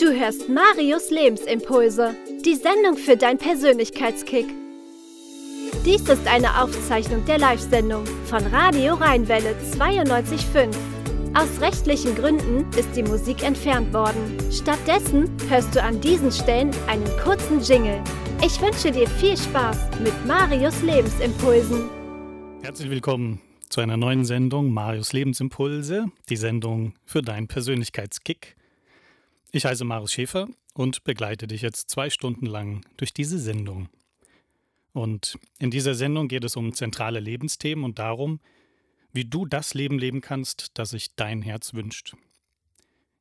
Du hörst Marius Lebensimpulse, die Sendung für dein Persönlichkeitskick. Dies ist eine Aufzeichnung der Live-Sendung von Radio Rheinwelle 92.5. Aus rechtlichen Gründen ist die Musik entfernt worden. Stattdessen hörst du an diesen Stellen einen kurzen Jingle. Ich wünsche dir viel Spaß mit Marius Lebensimpulsen. Herzlich willkommen zu einer neuen Sendung Marius Lebensimpulse, die Sendung für deinen Persönlichkeitskick. Ich heiße Marius Schäfer und begleite dich jetzt zwei Stunden lang durch diese Sendung. Und in dieser Sendung geht es um zentrale Lebensthemen und darum, wie du das Leben leben kannst, das sich dein Herz wünscht.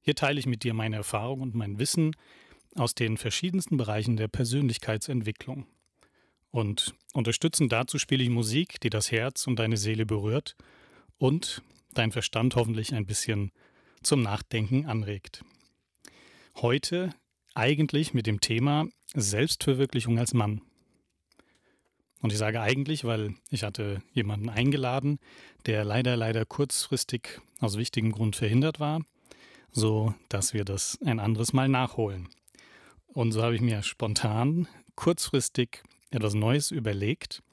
Hier teile ich mit dir meine Erfahrung und mein Wissen aus den verschiedensten Bereichen der Persönlichkeitsentwicklung. Und unterstützend dazu spiele ich Musik, die das Herz und deine Seele berührt und dein Verstand hoffentlich ein bisschen zum Nachdenken anregt. Heute eigentlich mit dem Thema Selbstverwirklichung als Mann. Und ich sage eigentlich, weil ich hatte jemanden eingeladen, der leider, leider kurzfristig aus wichtigem Grund verhindert war, so dass wir das ein anderes Mal nachholen. Und so habe ich mir spontan, kurzfristig etwas Neues überlegt,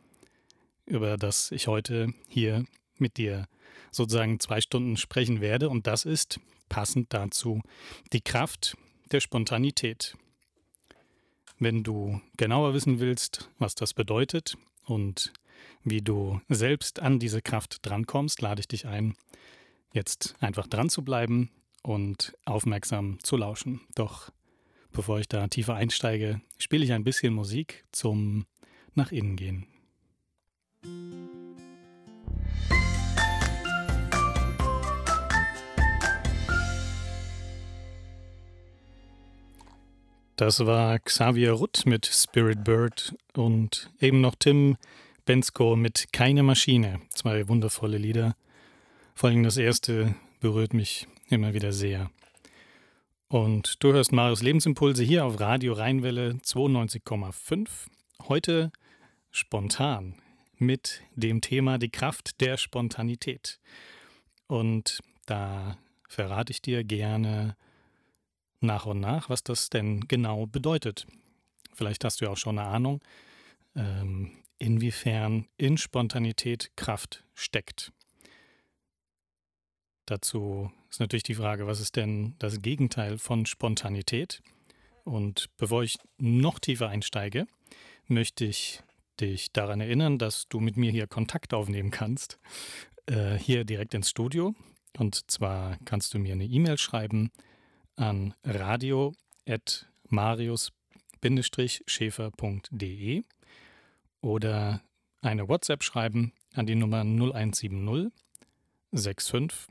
über das ich heute hier mit dir sozusagen zwei Stunden sprechen werde. Und das ist passend dazu die Kraft der Spontanität. Wenn du genauer wissen willst, was das bedeutet und wie du selbst an diese Kraft drankommst, lade ich dich ein, jetzt einfach dran zu bleiben und aufmerksam zu lauschen. Doch bevor ich da tiefer einsteige, spiele ich ein bisschen Musik zum Nach innen gehen. Das war Xavier Rutt mit Spirit Bird und eben noch Tim Bensko mit Keine Maschine. Zwei wundervolle Lieder. Vor allem das erste berührt mich immer wieder sehr. Und du hörst Marius Lebensimpulse hier auf Radio Rheinwelle 92,5. Heute spontan mit dem Thema die Kraft der Spontanität. Und da verrate ich dir gerne nach und nach, was das denn genau bedeutet. Vielleicht hast du ja auch schon eine Ahnung, ähm, inwiefern in Spontanität Kraft steckt. Dazu ist natürlich die Frage, was ist denn das Gegenteil von Spontanität? Und bevor ich noch tiefer einsteige, möchte ich dich daran erinnern, dass du mit mir hier Kontakt aufnehmen kannst, äh, hier direkt ins Studio. Und zwar kannst du mir eine E-Mail schreiben an radio.marius-schäfer.de oder eine WhatsApp schreiben an die Nummer 0170 65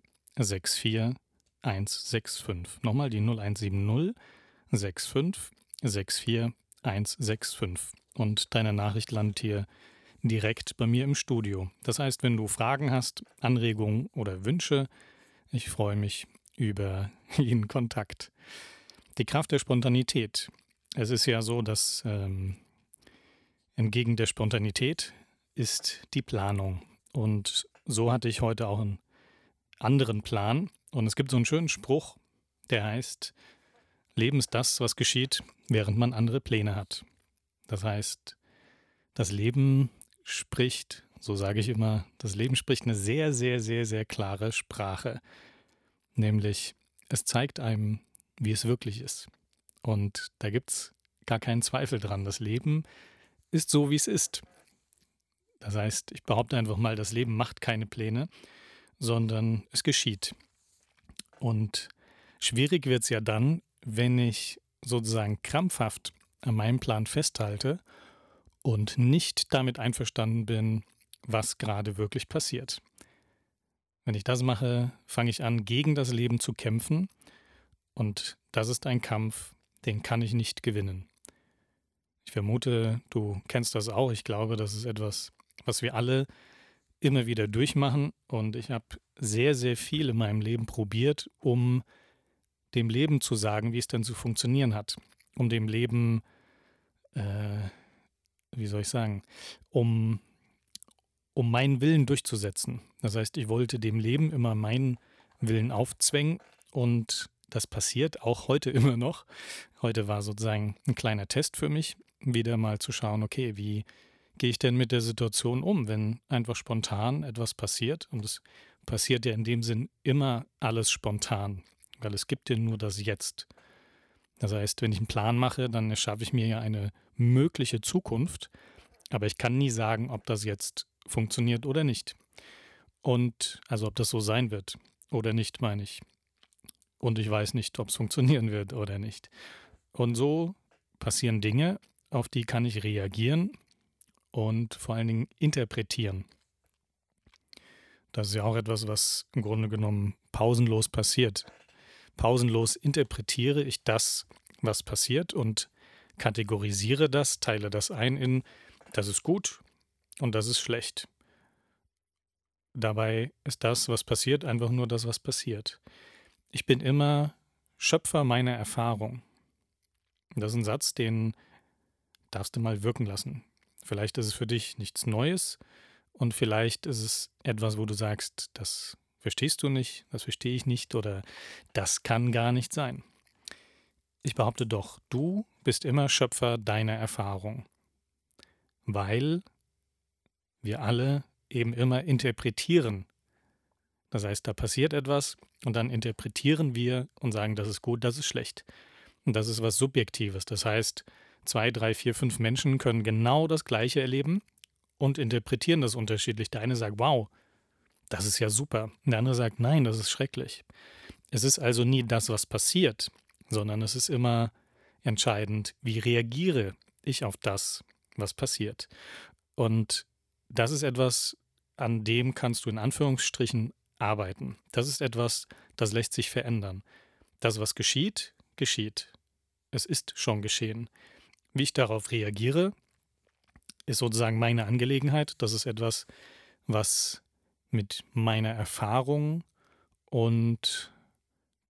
64 165. Nochmal die 0170 65 64 165. Und deine Nachricht landet hier direkt bei mir im Studio. Das heißt, wenn du Fragen hast, Anregungen oder Wünsche, ich freue mich über jeden Kontakt. Die Kraft der Spontanität. Es ist ja so, dass ähm, entgegen der Spontanität ist die Planung. Und so hatte ich heute auch einen anderen Plan. Und es gibt so einen schönen Spruch, der heißt, Leben ist das, was geschieht, während man andere Pläne hat. Das heißt, das Leben spricht, so sage ich immer, das Leben spricht eine sehr, sehr, sehr, sehr klare Sprache. Nämlich, es zeigt einem, wie es wirklich ist. Und da gibt es gar keinen Zweifel dran. Das Leben ist so, wie es ist. Das heißt, ich behaupte einfach mal, das Leben macht keine Pläne, sondern es geschieht. Und schwierig wird es ja dann, wenn ich sozusagen krampfhaft an meinem Plan festhalte und nicht damit einverstanden bin, was gerade wirklich passiert. Wenn ich das mache, fange ich an, gegen das Leben zu kämpfen. Und das ist ein Kampf, den kann ich nicht gewinnen. Ich vermute, du kennst das auch. Ich glaube, das ist etwas, was wir alle immer wieder durchmachen. Und ich habe sehr, sehr viel in meinem Leben probiert, um dem Leben zu sagen, wie es denn zu funktionieren hat. Um dem Leben, äh, wie soll ich sagen, um um meinen Willen durchzusetzen. Das heißt, ich wollte dem Leben immer meinen Willen aufzwängen und das passiert auch heute immer noch. Heute war sozusagen ein kleiner Test für mich, wieder mal zu schauen, okay, wie gehe ich denn mit der Situation um, wenn einfach spontan etwas passiert? Und es passiert ja in dem Sinn immer alles spontan, weil es gibt ja nur das Jetzt. Das heißt, wenn ich einen Plan mache, dann erschaffe ich mir ja eine mögliche Zukunft, aber ich kann nie sagen, ob das jetzt funktioniert oder nicht. Und also ob das so sein wird oder nicht, meine ich. Und ich weiß nicht, ob es funktionieren wird oder nicht. Und so passieren Dinge, auf die kann ich reagieren und vor allen Dingen interpretieren. Das ist ja auch etwas, was im Grunde genommen pausenlos passiert. Pausenlos interpretiere ich das, was passiert und kategorisiere das, teile das ein in, das ist gut und das ist schlecht. Dabei ist das, was passiert, einfach nur das, was passiert. Ich bin immer Schöpfer meiner Erfahrung. Das ist ein Satz, den darfst du mal wirken lassen. Vielleicht ist es für dich nichts Neues und vielleicht ist es etwas, wo du sagst, das verstehst du nicht, das verstehe ich nicht oder das kann gar nicht sein. Ich behaupte doch, du bist immer Schöpfer deiner Erfahrung, weil wir alle eben immer interpretieren. Das heißt, da passiert etwas und dann interpretieren wir und sagen, das ist gut, das ist schlecht. Und das ist was Subjektives. Das heißt, zwei, drei, vier, fünf Menschen können genau das Gleiche erleben und interpretieren das unterschiedlich. Der eine sagt, wow, das ist ja super. Der andere sagt, nein, das ist schrecklich. Es ist also nie das, was passiert, sondern es ist immer entscheidend, wie reagiere ich auf das, was passiert. Und das ist etwas, an dem kannst du in Anführungsstrichen arbeiten. Das ist etwas, das lässt sich verändern. Das, was geschieht, geschieht. Es ist schon geschehen. Wie ich darauf reagiere, ist sozusagen meine Angelegenheit. Das ist etwas, was mit meiner Erfahrung und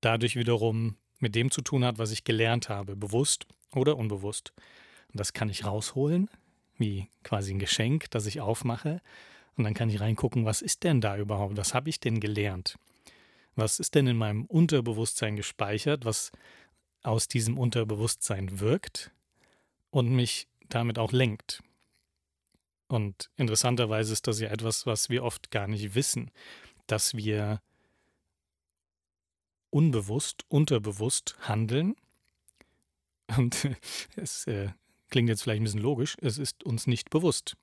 dadurch wiederum mit dem zu tun hat, was ich gelernt habe, bewusst oder unbewusst. Und das kann ich rausholen, wie quasi ein Geschenk, das ich aufmache. Und dann kann ich reingucken, was ist denn da überhaupt? Was habe ich denn gelernt? Was ist denn in meinem Unterbewusstsein gespeichert, was aus diesem Unterbewusstsein wirkt und mich damit auch lenkt? Und interessanterweise ist das ja etwas, was wir oft gar nicht wissen, dass wir unbewusst, unterbewusst handeln. Und es äh, klingt jetzt vielleicht ein bisschen logisch, es ist uns nicht bewusst.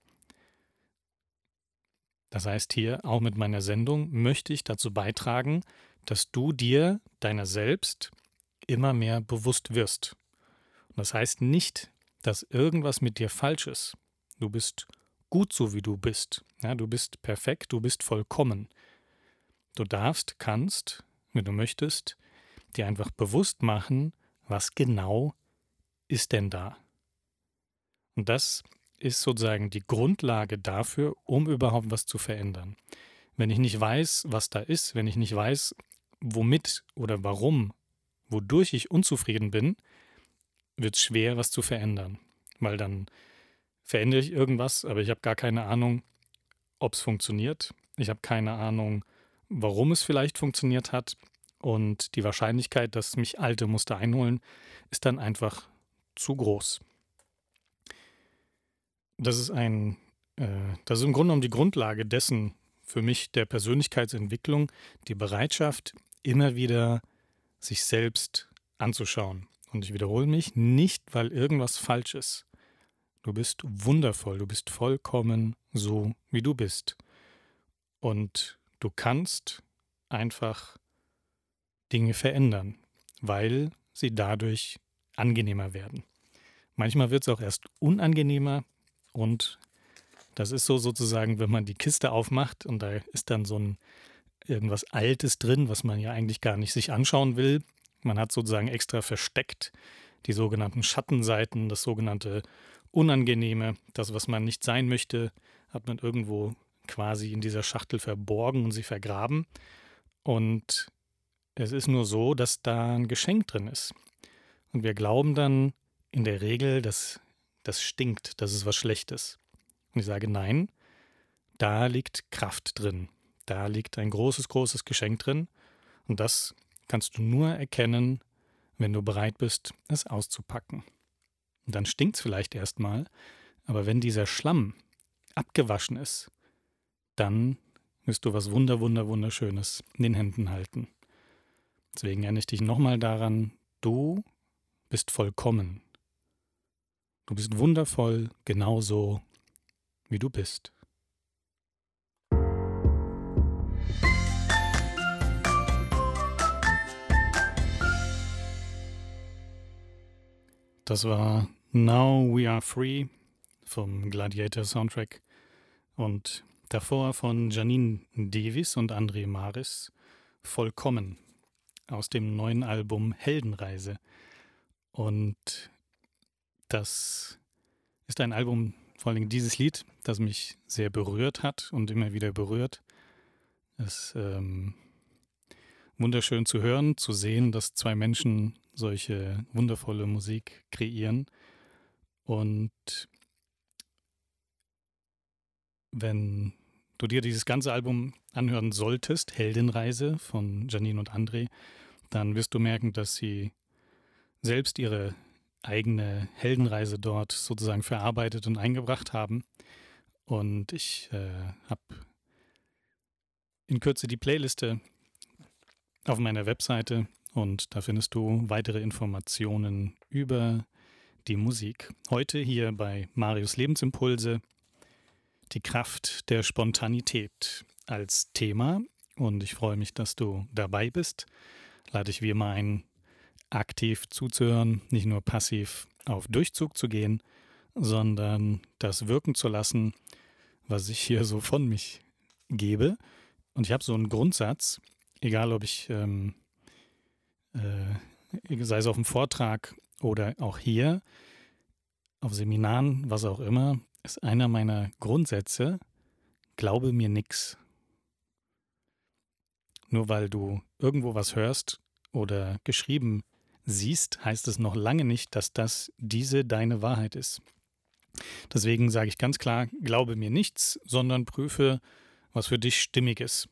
Das heißt, hier auch mit meiner Sendung möchte ich dazu beitragen, dass du dir deiner selbst immer mehr bewusst wirst. Und das heißt nicht, dass irgendwas mit dir falsch ist. Du bist gut so, wie du bist. Ja, du bist perfekt, du bist vollkommen. Du darfst, kannst, wenn du möchtest, dir einfach bewusst machen, was genau ist denn da. Und das ist sozusagen die Grundlage dafür, um überhaupt was zu verändern. Wenn ich nicht weiß, was da ist, wenn ich nicht weiß, womit oder warum, wodurch ich unzufrieden bin, wird es schwer, was zu verändern. Weil dann verändere ich irgendwas, aber ich habe gar keine Ahnung, ob es funktioniert. Ich habe keine Ahnung, warum es vielleicht funktioniert hat. Und die Wahrscheinlichkeit, dass mich alte Muster einholen, ist dann einfach zu groß. Das ist ein, äh, das ist im Grunde genommen die Grundlage dessen für mich der Persönlichkeitsentwicklung, die Bereitschaft, immer wieder sich selbst anzuschauen. Und ich wiederhole mich, nicht weil irgendwas falsch ist, Du bist wundervoll, du bist vollkommen so, wie du bist. Und du kannst einfach Dinge verändern, weil sie dadurch angenehmer werden. Manchmal wird es auch erst unangenehmer und das ist so sozusagen, wenn man die Kiste aufmacht und da ist dann so ein irgendwas Altes drin, was man ja eigentlich gar nicht sich anschauen will. Man hat sozusagen extra versteckt die sogenannten Schattenseiten, das sogenannte Unangenehme, das, was man nicht sein möchte, hat man irgendwo quasi in dieser Schachtel verborgen und sie vergraben. Und es ist nur so, dass da ein Geschenk drin ist. Und wir glauben dann in der Regel, dass das stinkt, dass es was Schlechtes. Und ich sage nein, da liegt Kraft drin. Da liegt ein großes, großes Geschenk drin. Und das kannst du nur erkennen, wenn du bereit bist, es auszupacken. Und dann stinkt es vielleicht erstmal, aber wenn dieser Schlamm abgewaschen ist, dann wirst du was Wunder, Wunder, Wunderschönes in den Händen halten. Deswegen erinnere ich dich nochmal daran, du bist vollkommen. Du bist wundervoll, genauso wie du bist. Das war Now We Are Free vom Gladiator Soundtrack und davor von Janine Davis und André Maris Vollkommen aus dem neuen Album Heldenreise. Und das ist ein Album, vor allem dieses Lied, das mich sehr berührt hat und immer wieder berührt. Es ist ähm, wunderschön zu hören, zu sehen, dass zwei Menschen solche wundervolle Musik kreieren. Und wenn du dir dieses ganze Album anhören solltest, Heldenreise von Janine und André, dann wirst du merken, dass sie selbst ihre eigene Heldenreise dort sozusagen verarbeitet und eingebracht haben. Und ich äh, habe in Kürze die Playliste auf meiner Webseite und da findest du weitere Informationen über die Musik. Heute hier bei Marius Lebensimpulse die Kraft der Spontanität als Thema und ich freue mich, dass du dabei bist. Lade ich wie immer ein, aktiv zuzuhören, nicht nur passiv auf Durchzug zu gehen, sondern das wirken zu lassen, was ich hier so von mich gebe. Und ich habe so einen Grundsatz, egal ob ich, ähm, äh, sei es auf dem Vortrag oder auch hier, auf Seminaren, was auch immer, ist einer meiner Grundsätze, glaube mir nix. Nur weil du irgendwo was hörst oder geschrieben siehst, heißt es noch lange nicht, dass das diese deine Wahrheit ist. Deswegen sage ich ganz klar, glaube mir nichts, sondern prüfe, was für dich stimmig ist.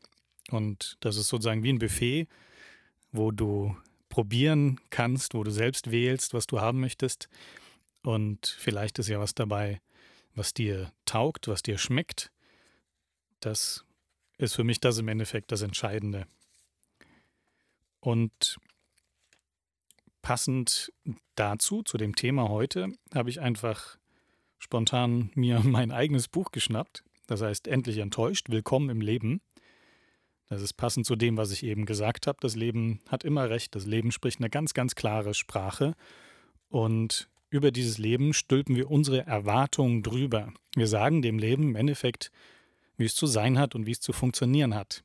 Und das ist sozusagen wie ein Buffet, wo du probieren kannst, wo du selbst wählst, was du haben möchtest. Und vielleicht ist ja was dabei, was dir taugt, was dir schmeckt. Das ist für mich das im Endeffekt das Entscheidende. Und passend dazu, zu dem Thema heute, habe ich einfach spontan mir mein eigenes Buch geschnappt. Das heißt, endlich enttäuscht, willkommen im Leben. Das ist passend zu dem, was ich eben gesagt habe. Das Leben hat immer recht. Das Leben spricht eine ganz, ganz klare Sprache. Und über dieses Leben stülpen wir unsere Erwartungen drüber. Wir sagen dem Leben im Endeffekt, wie es zu sein hat und wie es zu funktionieren hat.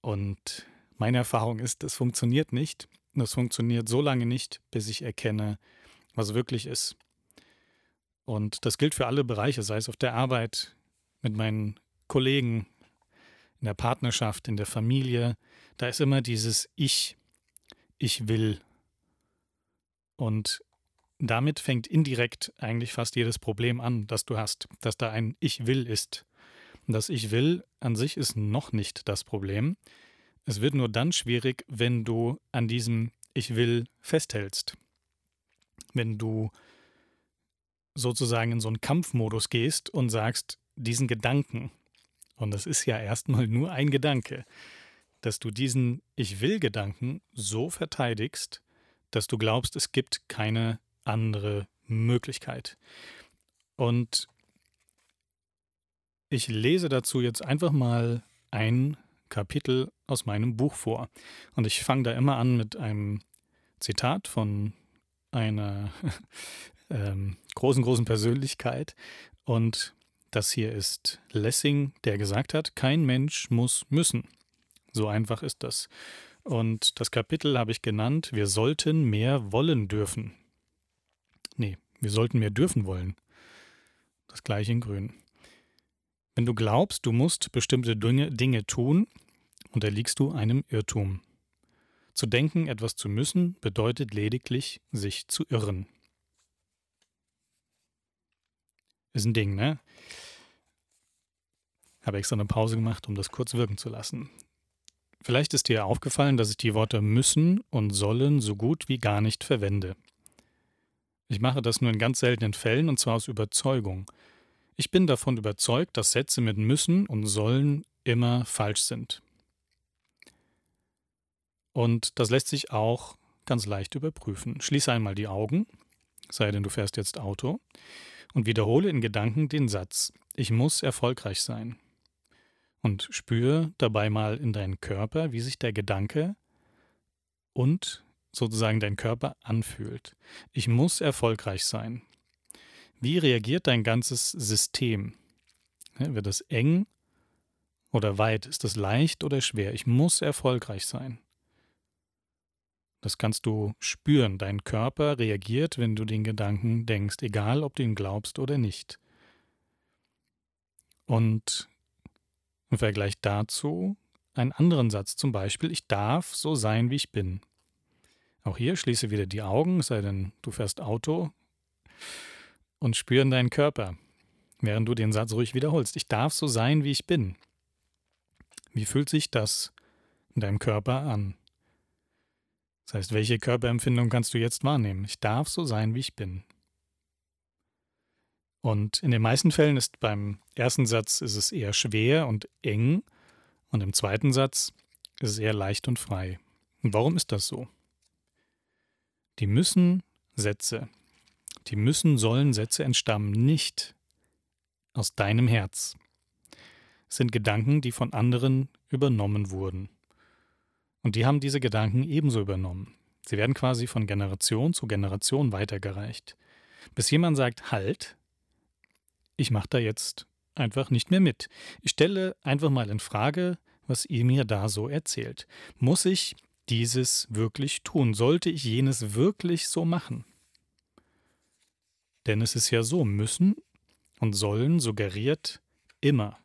Und meine Erfahrung ist, es funktioniert nicht. Das funktioniert so lange nicht, bis ich erkenne, was wirklich ist. Und das gilt für alle Bereiche, sei es auf der Arbeit, mit meinen Kollegen, in der Partnerschaft, in der Familie. Da ist immer dieses Ich, ich will. Und damit fängt indirekt eigentlich fast jedes Problem an, das du hast, dass da ein Ich will ist. Und das Ich will an sich ist noch nicht das Problem. Es wird nur dann schwierig, wenn du an diesem Ich will festhältst. Wenn du sozusagen in so einen Kampfmodus gehst und sagst, diesen Gedanken, und das ist ja erstmal nur ein Gedanke, dass du diesen Ich will Gedanken so verteidigst, dass du glaubst, es gibt keine andere Möglichkeit. Und ich lese dazu jetzt einfach mal ein Kapitel aus meinem Buch vor. Und ich fange da immer an mit einem Zitat von einer ähm, großen, großen Persönlichkeit. Und das hier ist Lessing, der gesagt hat, kein Mensch muss müssen. So einfach ist das. Und das Kapitel habe ich genannt, wir sollten mehr wollen dürfen. Nee, wir sollten mehr dürfen wollen. Das gleiche in grün. Wenn du glaubst, du musst bestimmte Dinge, Dinge tun, unterliegst du einem Irrtum. Zu denken, etwas zu müssen, bedeutet lediglich, sich zu irren. Ist ein Ding, ne? Habe extra eine Pause gemacht, um das kurz wirken zu lassen. Vielleicht ist dir aufgefallen, dass ich die Worte müssen und sollen so gut wie gar nicht verwende. Ich mache das nur in ganz seltenen Fällen und zwar aus Überzeugung. Ich bin davon überzeugt, dass Sätze mit müssen und sollen immer falsch sind. Und das lässt sich auch ganz leicht überprüfen. Schließe einmal die Augen, sei denn du fährst jetzt Auto, und wiederhole in Gedanken den Satz Ich muss erfolgreich sein. Und spüre dabei mal in deinen Körper, wie sich der Gedanke und sozusagen dein Körper anfühlt. Ich muss erfolgreich sein. Wie reagiert dein ganzes System? wird es eng oder weit? Ist es leicht oder schwer? Ich muss erfolgreich sein. Das kannst du spüren. Dein Körper reagiert, wenn du den Gedanken denkst, egal ob du ihn glaubst oder nicht. Und im Vergleich dazu einen anderen Satz, zum Beispiel, ich darf so sein, wie ich bin. Auch hier schließe wieder die Augen, sei denn, du fährst Auto und spüren deinen Körper, während du den Satz ruhig wiederholst. Ich darf so sein, wie ich bin. Wie fühlt sich das in deinem Körper an? Das heißt, welche Körperempfindung kannst du jetzt wahrnehmen? Ich darf so sein, wie ich bin. Und in den meisten Fällen ist beim ersten Satz ist es eher schwer und eng und im zweiten Satz ist es eher leicht und frei. Und warum ist das so? Die müssen Sätze, die müssen sollen Sätze entstammen nicht aus deinem Herz. Es sind Gedanken, die von anderen übernommen wurden. Und die haben diese Gedanken ebenso übernommen. Sie werden quasi von Generation zu Generation weitergereicht. Bis jemand sagt, halt, ich mache da jetzt einfach nicht mehr mit. Ich stelle einfach mal in Frage, was ihr mir da so erzählt. Muss ich dieses wirklich tun? Sollte ich jenes wirklich so machen? Denn es ist ja so, müssen und sollen suggeriert immer,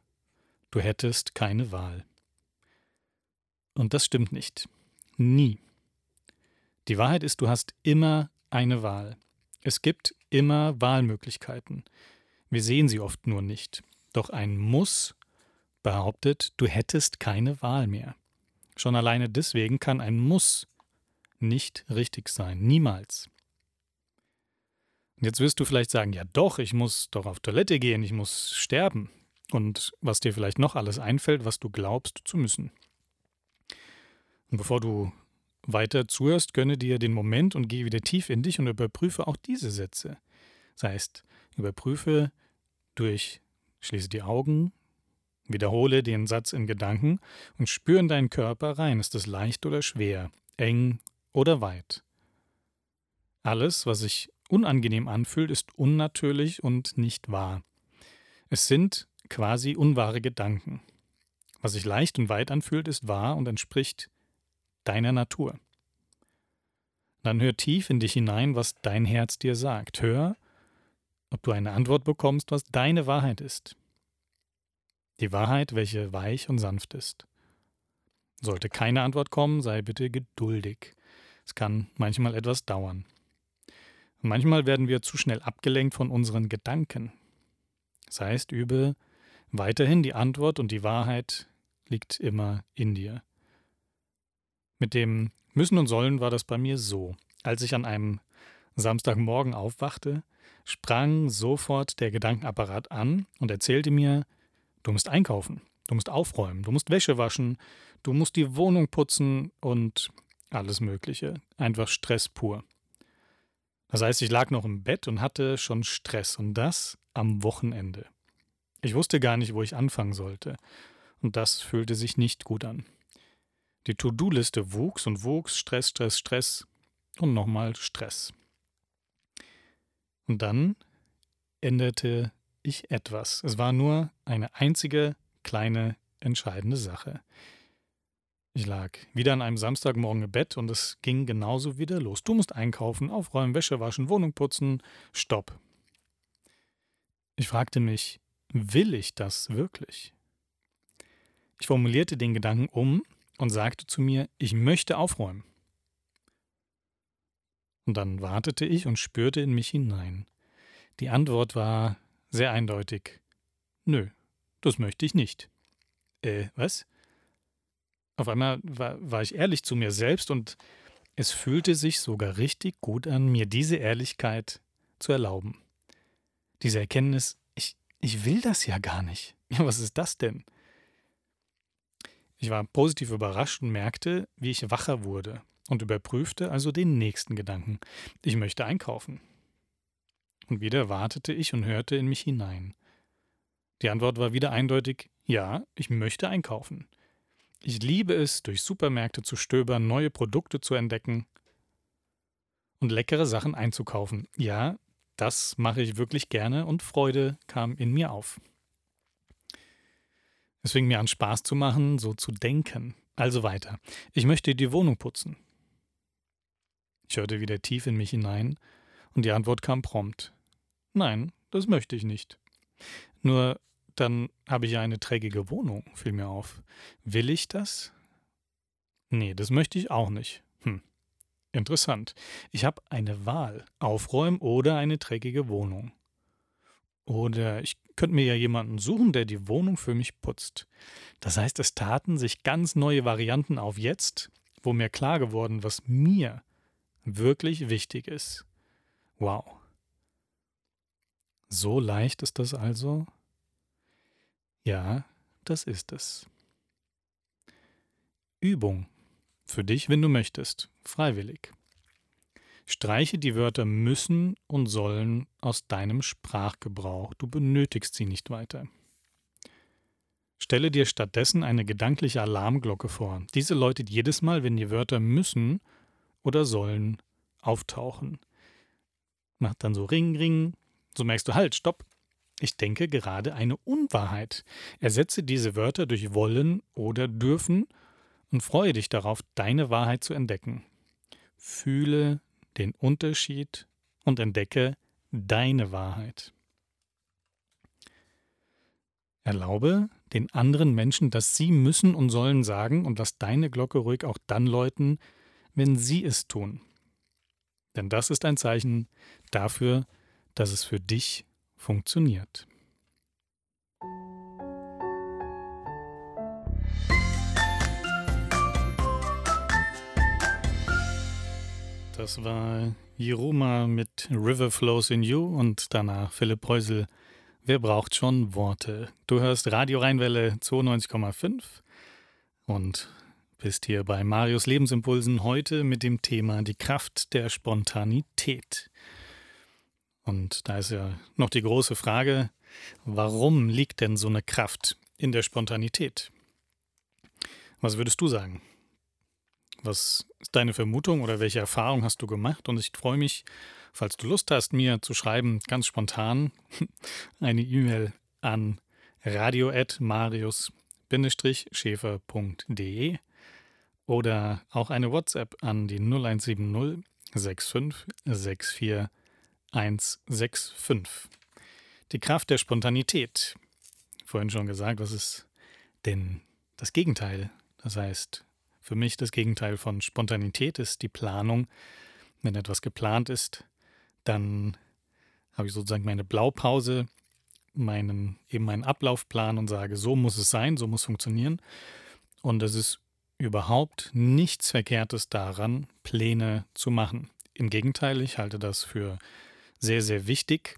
du hättest keine Wahl. Und das stimmt nicht. Nie. Die Wahrheit ist, du hast immer eine Wahl. Es gibt immer Wahlmöglichkeiten. Wir sehen sie oft nur nicht. Doch ein Muss behauptet, du hättest keine Wahl mehr. Schon alleine deswegen kann ein Muss nicht richtig sein. Niemals. Und jetzt wirst du vielleicht sagen, ja doch, ich muss doch auf Toilette gehen, ich muss sterben. Und was dir vielleicht noch alles einfällt, was du glaubst zu müssen. Und bevor du weiter zuhörst, gönne dir den Moment und gehe wieder tief in dich und überprüfe auch diese Sätze. Das heißt, überprüfe durch, schließe die Augen, wiederhole den Satz in Gedanken und spüre in deinen Körper rein. Ist es leicht oder schwer, eng oder weit? Alles, was sich unangenehm anfühlt, ist unnatürlich und nicht wahr. Es sind quasi unwahre Gedanken. Was sich leicht und weit anfühlt, ist wahr und entspricht deiner Natur. Dann hör tief in dich hinein, was dein Herz dir sagt. Hör, ob du eine Antwort bekommst, was deine Wahrheit ist. Die Wahrheit, welche weich und sanft ist. Sollte keine Antwort kommen, sei bitte geduldig. Es kann manchmal etwas dauern. manchmal werden wir zu schnell abgelenkt von unseren Gedanken. Das heißt, übe weiterhin die Antwort und die Wahrheit liegt immer in dir. Mit dem Müssen und Sollen war das bei mir so. Als ich an einem Samstagmorgen aufwachte, sprang sofort der Gedankenapparat an und erzählte mir, du musst einkaufen, du musst aufräumen, du musst Wäsche waschen, du musst die Wohnung putzen und alles Mögliche. Einfach Stress pur. Das heißt, ich lag noch im Bett und hatte schon Stress und das am Wochenende. Ich wusste gar nicht, wo ich anfangen sollte. Und das fühlte sich nicht gut an. Die To-Do-Liste wuchs und wuchs, Stress, Stress, Stress und nochmal Stress. Und dann änderte ich etwas. Es war nur eine einzige kleine entscheidende Sache. Ich lag wieder an einem Samstagmorgen im Bett und es ging genauso wieder los. Du musst einkaufen, aufräumen, Wäsche waschen, Wohnung putzen. Stopp. Ich fragte mich, will ich das wirklich? Ich formulierte den Gedanken um und sagte zu mir, ich möchte aufräumen. Und dann wartete ich und spürte in mich hinein. Die Antwort war sehr eindeutig. Nö, das möchte ich nicht. Äh, was? auf einmal war, war ich ehrlich zu mir selbst und es fühlte sich sogar richtig gut an, mir diese Ehrlichkeit zu erlauben. Diese Erkenntnis, ich, ich will das ja gar nicht. Ja, was ist das denn? Ich war positiv überrascht und merkte, wie ich wacher wurde und überprüfte also den nächsten Gedanken. Ich möchte einkaufen. Und wieder wartete ich und hörte in mich hinein. Die Antwort war wieder eindeutig Ja, ich möchte einkaufen. Ich liebe es, durch Supermärkte zu stöbern, neue Produkte zu entdecken und leckere Sachen einzukaufen. Ja, das mache ich wirklich gerne und Freude kam in mir auf. Es fing mir an Spaß zu machen, so zu denken. Also weiter. Ich möchte die Wohnung putzen. Ich hörte wieder tief in mich hinein und die Antwort kam prompt. Nein, das möchte ich nicht. Nur dann habe ich ja eine trägige Wohnung, fiel mir auf. Will ich das? Nee, das möchte ich auch nicht. Hm. Interessant. Ich habe eine Wahl. Aufräumen oder eine dreckige Wohnung. Oder ich könnte mir ja jemanden suchen, der die Wohnung für mich putzt. Das heißt, es taten sich ganz neue Varianten auf jetzt, wo mir klar geworden, was mir wirklich wichtig ist. Wow. So leicht ist das also? Ja, das ist es. Übung. Für dich, wenn du möchtest. Freiwillig. Streiche die Wörter müssen und sollen aus deinem Sprachgebrauch. Du benötigst sie nicht weiter. Stelle dir stattdessen eine gedankliche Alarmglocke vor. Diese läutet jedes Mal, wenn die Wörter müssen oder sollen auftauchen. Macht dann so Ring, Ring. So merkst du, halt, stopp. Ich denke gerade eine Unwahrheit. Ersetze diese Wörter durch wollen oder dürfen und freue dich darauf, deine Wahrheit zu entdecken. Fühle den Unterschied und entdecke deine Wahrheit. Erlaube den anderen Menschen, dass sie müssen und sollen sagen und lass deine Glocke ruhig auch dann läuten, wenn sie es tun. Denn das ist ein Zeichen dafür, dass es für dich funktioniert. Das war Jeroma mit River Flows in You und danach Philipp Preusel. Wer braucht schon Worte? Du hörst Radio Rheinwelle 92,5 und bist hier bei Marius Lebensimpulsen heute mit dem Thema die Kraft der Spontanität. Und da ist ja noch die große Frage, warum liegt denn so eine Kraft in der Spontanität? Was würdest du sagen? Was ist deine Vermutung oder welche Erfahrung hast du gemacht? Und ich freue mich, falls du Lust hast, mir zu schreiben, ganz spontan eine E-Mail an radio.marius-schäfer.de oder auch eine WhatsApp an die 0170 65 64 165. Die Kraft der Spontanität. Vorhin schon gesagt, was ist denn das Gegenteil? Das heißt, für mich das Gegenteil von Spontanität ist die Planung. Wenn etwas geplant ist, dann habe ich sozusagen meine Blaupause, meinen, eben meinen Ablaufplan und sage, so muss es sein, so muss funktionieren. Und es ist überhaupt nichts Verkehrtes daran, Pläne zu machen. Im Gegenteil, ich halte das für sehr, sehr wichtig,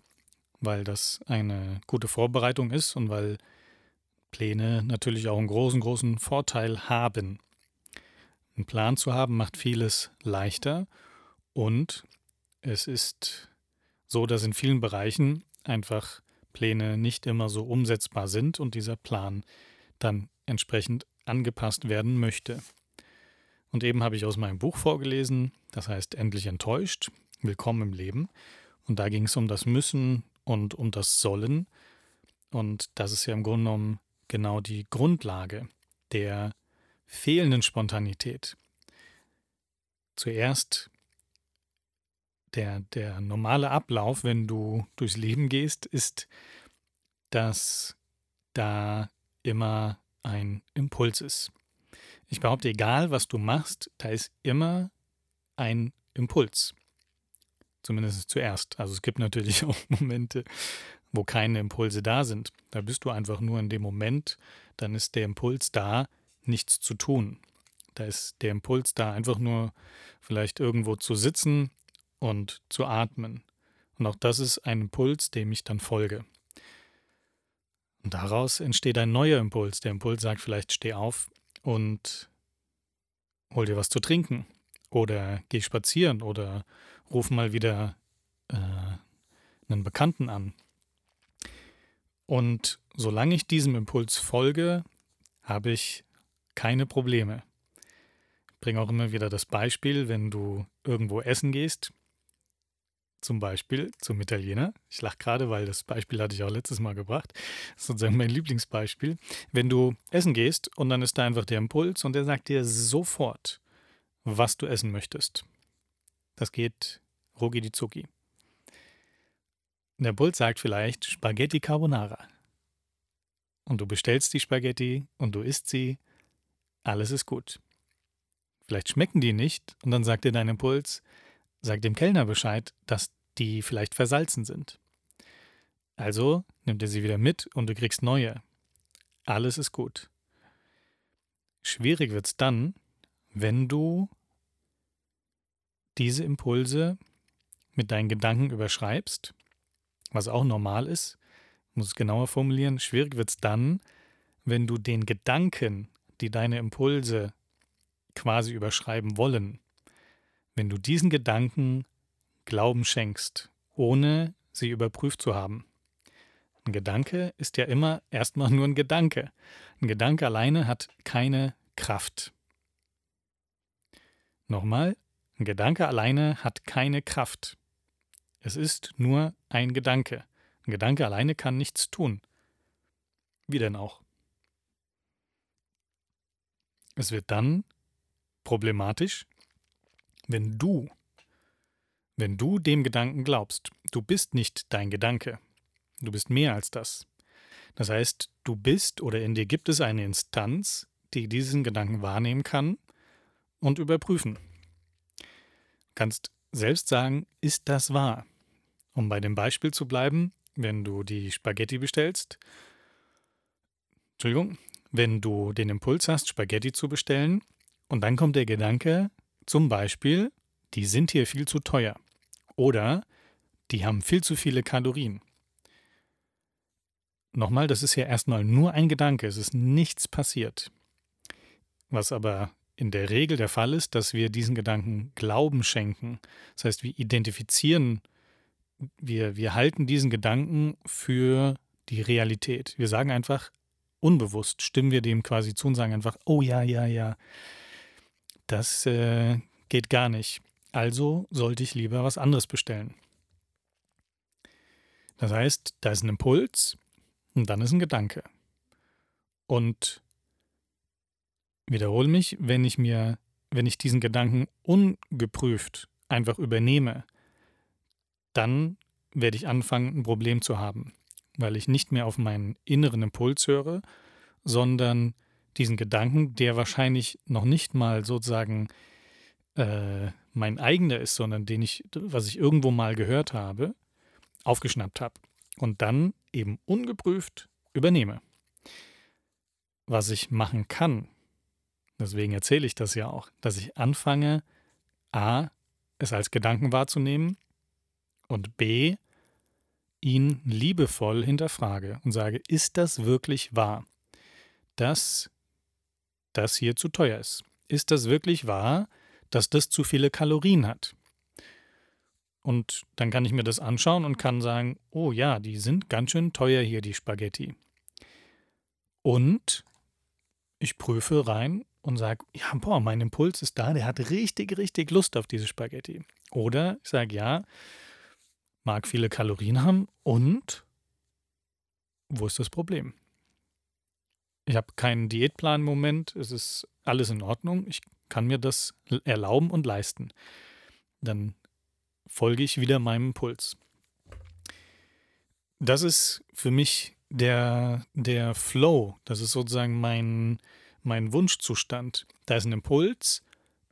weil das eine gute Vorbereitung ist und weil Pläne natürlich auch einen großen, großen Vorteil haben. Einen Plan zu haben macht vieles leichter und es ist so, dass in vielen Bereichen einfach Pläne nicht immer so umsetzbar sind und dieser Plan dann entsprechend angepasst werden möchte. Und eben habe ich aus meinem Buch vorgelesen, das heißt Endlich enttäuscht, Willkommen im Leben. Und da ging es um das Müssen und um das Sollen. Und das ist ja im Grunde genommen genau die Grundlage der fehlenden Spontanität. Zuerst der, der normale Ablauf, wenn du durchs Leben gehst, ist, dass da immer ein Impuls ist. Ich behaupte, egal was du machst, da ist immer ein Impuls. Zumindest zuerst. Also es gibt natürlich auch Momente, wo keine Impulse da sind. Da bist du einfach nur in dem Moment, dann ist der Impuls da, nichts zu tun. Da ist der Impuls da, einfach nur vielleicht irgendwo zu sitzen und zu atmen. Und auch das ist ein Impuls, dem ich dann folge. Und daraus entsteht ein neuer Impuls. Der Impuls sagt vielleicht, steh auf und hol dir was zu trinken. Oder geh spazieren oder ruf mal wieder äh, einen Bekannten an. Und solange ich diesem Impuls folge, habe ich keine Probleme. Ich bringe auch immer wieder das Beispiel, wenn du irgendwo essen gehst, zum Beispiel zum Italiener. Ich lache gerade, weil das Beispiel hatte ich auch letztes Mal gebracht. Das ist sozusagen mein Lieblingsbeispiel. Wenn du essen gehst und dann ist da einfach der Impuls und der sagt dir sofort, was du essen möchtest. Das geht rucki die zucki. Der Impuls sagt vielleicht Spaghetti Carbonara. Und du bestellst die Spaghetti und du isst sie. Alles ist gut. Vielleicht schmecken die nicht und dann sagt dir dein Impuls, Sag dem Kellner Bescheid, dass die vielleicht versalzen sind. Also nimmt er sie wieder mit und du kriegst neue. Alles ist gut. Schwierig wird es dann, wenn du diese Impulse mit deinen Gedanken überschreibst, was auch normal ist, muss es genauer formulieren. Schwierig wird es dann, wenn du den Gedanken, die deine Impulse quasi überschreiben wollen, wenn du diesen Gedanken Glauben schenkst, ohne sie überprüft zu haben. Ein Gedanke ist ja immer erstmal nur ein Gedanke. Ein Gedanke alleine hat keine Kraft. Nochmal, ein Gedanke alleine hat keine Kraft. Es ist nur ein Gedanke. Ein Gedanke alleine kann nichts tun. Wie denn auch? Es wird dann problematisch, wenn du, wenn du dem Gedanken glaubst, du bist nicht dein Gedanke, du bist mehr als das. Das heißt, du bist oder in dir gibt es eine Instanz, die diesen Gedanken wahrnehmen kann und überprüfen. Du kannst selbst sagen, ist das wahr? Um bei dem Beispiel zu bleiben, wenn du die Spaghetti bestellst, Entschuldigung, wenn du den Impuls hast, Spaghetti zu bestellen, und dann kommt der Gedanke, zum Beispiel, die sind hier viel zu teuer. Oder die haben viel zu viele Kalorien. Nochmal, das ist ja erstmal nur ein Gedanke, es ist nichts passiert. Was aber in der Regel der Fall ist, dass wir diesen Gedanken Glauben schenken. Das heißt, wir identifizieren, wir, wir halten diesen Gedanken für die Realität. Wir sagen einfach, unbewusst stimmen wir dem quasi zu und sagen einfach, oh ja, ja, ja, das äh, geht gar nicht. Also sollte ich lieber was anderes bestellen. Das heißt, da ist ein Impuls und dann ist ein Gedanke. Und wiederhole mich, wenn ich mir, wenn ich diesen Gedanken ungeprüft einfach übernehme, dann werde ich anfangen, ein Problem zu haben, weil ich nicht mehr auf meinen inneren Impuls höre, sondern diesen Gedanken, der wahrscheinlich noch nicht mal sozusagen äh, mein eigener ist, sondern den ich, was ich irgendwo mal gehört habe, aufgeschnappt habe und dann eben ungeprüft übernehme. Was ich machen kann, deswegen erzähle ich das ja auch, dass ich anfange, a, es als Gedanken wahrzunehmen und b, ihn liebevoll hinterfrage und sage, ist das wirklich wahr, dass das hier zu teuer ist? Ist das wirklich wahr, dass das zu viele Kalorien hat? Und dann kann ich mir das anschauen und kann sagen, oh ja, die sind ganz schön teuer hier, die Spaghetti. Und ich prüfe rein und sage, ja, boah, mein Impuls ist da, der hat richtig, richtig Lust auf diese Spaghetti. Oder ich sage, ja, mag viele Kalorien haben und wo ist das Problem? Ich habe keinen Diätplan im Moment. Es ist alles in Ordnung. Ich kann mir das erlauben und leisten. Dann folge ich wieder meinem Puls. Das ist für mich der, der Flow. Das ist sozusagen mein, mein Wunschzustand. Da ist ein Impuls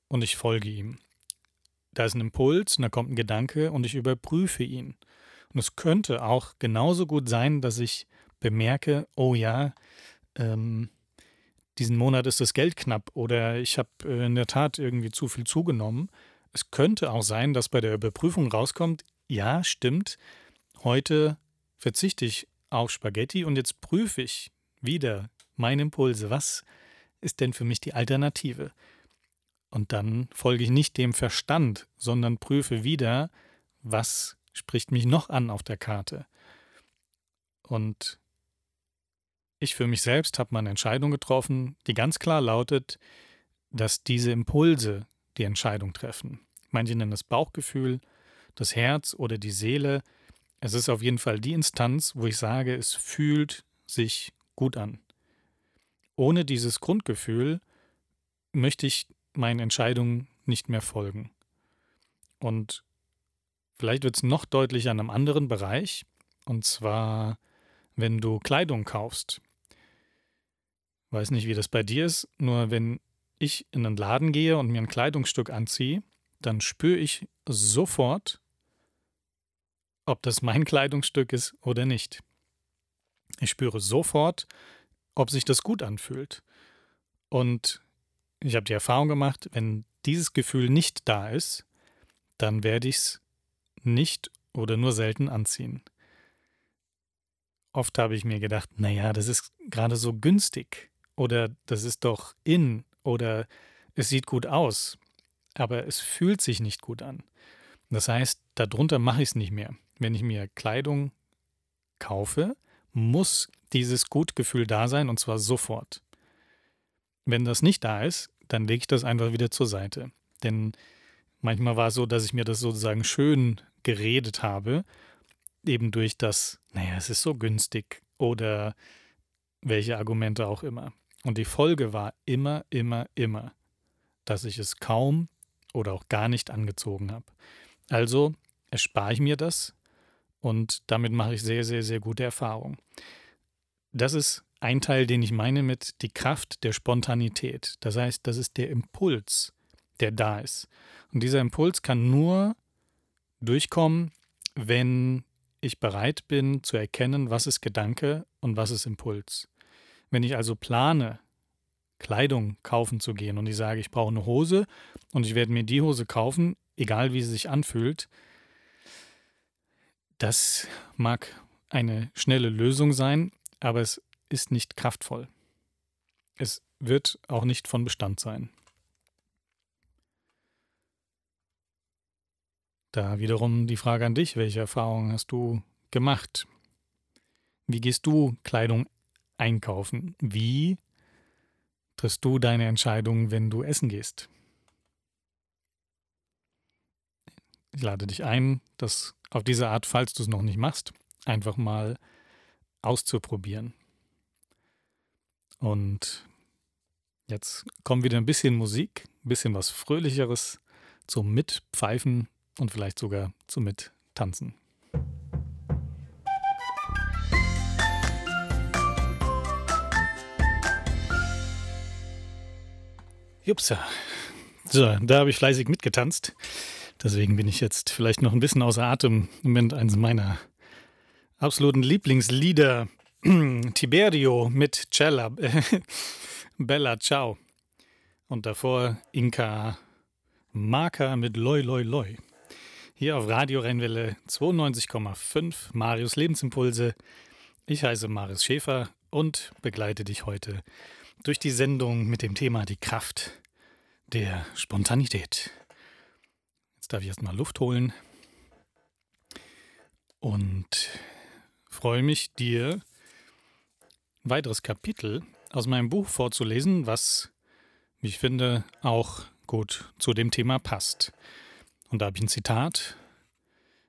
und ich folge ihm. Da ist ein Impuls und da kommt ein Gedanke und ich überprüfe ihn. Und es könnte auch genauso gut sein, dass ich bemerke, oh ja, ähm, diesen Monat ist das Geld knapp oder ich habe äh, in der Tat irgendwie zu viel zugenommen. Es könnte auch sein, dass bei der Überprüfung rauskommt, ja, stimmt, heute verzichte ich auf Spaghetti und jetzt prüfe ich wieder meine Impulse. Was ist denn für mich die Alternative? Und dann folge ich nicht dem Verstand, sondern prüfe wieder, was spricht mich noch an auf der Karte. Und ich für mich selbst habe mal eine Entscheidung getroffen, die ganz klar lautet, dass diese Impulse die Entscheidung treffen. Manche nennen das Bauchgefühl, das Herz oder die Seele. Es ist auf jeden Fall die Instanz, wo ich sage, es fühlt sich gut an. Ohne dieses Grundgefühl möchte ich meinen Entscheidungen nicht mehr folgen. Und vielleicht wird es noch deutlicher an einem anderen Bereich, und zwar, wenn du Kleidung kaufst. Weiß nicht, wie das bei dir ist, nur wenn ich in einen Laden gehe und mir ein Kleidungsstück anziehe, dann spüre ich sofort, ob das mein Kleidungsstück ist oder nicht. Ich spüre sofort, ob sich das gut anfühlt. Und ich habe die Erfahrung gemacht, wenn dieses Gefühl nicht da ist, dann werde ich es nicht oder nur selten anziehen. Oft habe ich mir gedacht, naja, das ist gerade so günstig oder das ist doch in oder es sieht gut aus, aber es fühlt sich nicht gut an. Das heißt, darunter mache ich es nicht mehr. Wenn ich mir Kleidung kaufe, muss dieses Gutgefühl da sein und zwar sofort. Wenn das nicht da ist, dann lege ich das einfach wieder zur Seite. Denn manchmal war es so, dass ich mir das sozusagen schön geredet habe, eben durch das, naja, es ist so günstig oder welche Argumente auch immer. Und die Folge war immer, immer, immer, dass ich es kaum oder auch gar nicht angezogen habe. Also erspare ich mir das und damit mache ich sehr, sehr, sehr gute Erfahrungen. Das ist ein Teil, den ich meine mit die Kraft der Spontanität. Das heißt, das ist der Impuls, der da ist. Und dieser Impuls kann nur durchkommen, wenn ich bereit bin zu erkennen, was ist Gedanke und was ist Impuls. Wenn ich also plane, Kleidung kaufen zu gehen und ich sage, ich brauche eine Hose und ich werde mir die Hose kaufen, egal wie sie sich anfühlt, das mag eine schnelle Lösung sein, aber es ist nicht kraftvoll. Es wird auch nicht von Bestand sein. Da wiederum die Frage an dich, welche Erfahrungen hast du gemacht? Wie gehst du Kleidung einkaufen? Wie triffst du deine Entscheidung, wenn du essen gehst? Ich lade dich ein, das auf diese Art, falls du es noch nicht machst, einfach mal auszuprobieren. Und jetzt kommt wieder ein bisschen Musik, ein bisschen was Fröhlicheres zum Mitpfeifen und vielleicht sogar zum Mittanzen. Jupsa. So, da habe ich fleißig mitgetanzt. Deswegen bin ich jetzt vielleicht noch ein bisschen außer Atem. Im Moment eines meiner absoluten Lieblingslieder Tiberio mit Cella, Bella Ciao. Und davor Inka Marker mit Loi Loi Loi. Hier auf Radio Rheinwelle 92,5 Marius Lebensimpulse. Ich heiße Marius Schäfer und begleite dich heute durch die Sendung mit dem Thema die Kraft der Spontanität. Jetzt darf ich erstmal Luft holen und freue mich, dir weiteres Kapitel aus meinem Buch vorzulesen, was, ich finde, auch gut zu dem Thema passt. Und da habe ich ein Zitat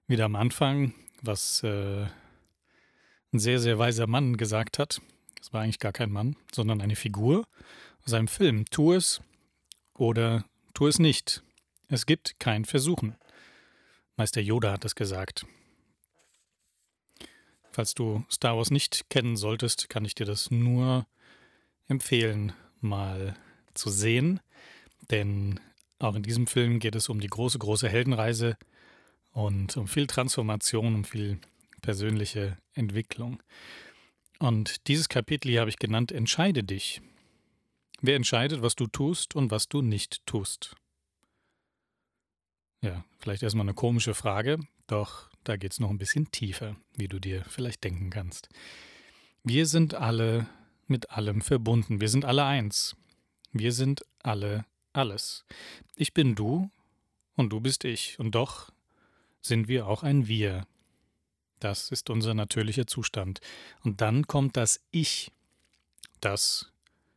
wieder am Anfang, was äh, ein sehr, sehr weiser Mann gesagt hat. Das war eigentlich gar kein Mann, sondern eine Figur aus einem Film. Tu es oder tu es nicht. Es gibt kein Versuchen. Meister Yoda hat es gesagt. Falls du Star Wars nicht kennen solltest, kann ich dir das nur empfehlen, mal zu sehen. Denn auch in diesem Film geht es um die große, große Heldenreise und um viel Transformation, um viel persönliche Entwicklung. Und dieses Kapitel hier habe ich genannt Entscheide dich. Wer entscheidet, was du tust und was du nicht tust? Ja, vielleicht erstmal eine komische Frage, doch da geht es noch ein bisschen tiefer, wie du dir vielleicht denken kannst. Wir sind alle mit allem verbunden. Wir sind alle eins. Wir sind alle alles. Ich bin du und du bist ich. Und doch sind wir auch ein Wir. Das ist unser natürlicher Zustand. Und dann kommt das Ich. Das,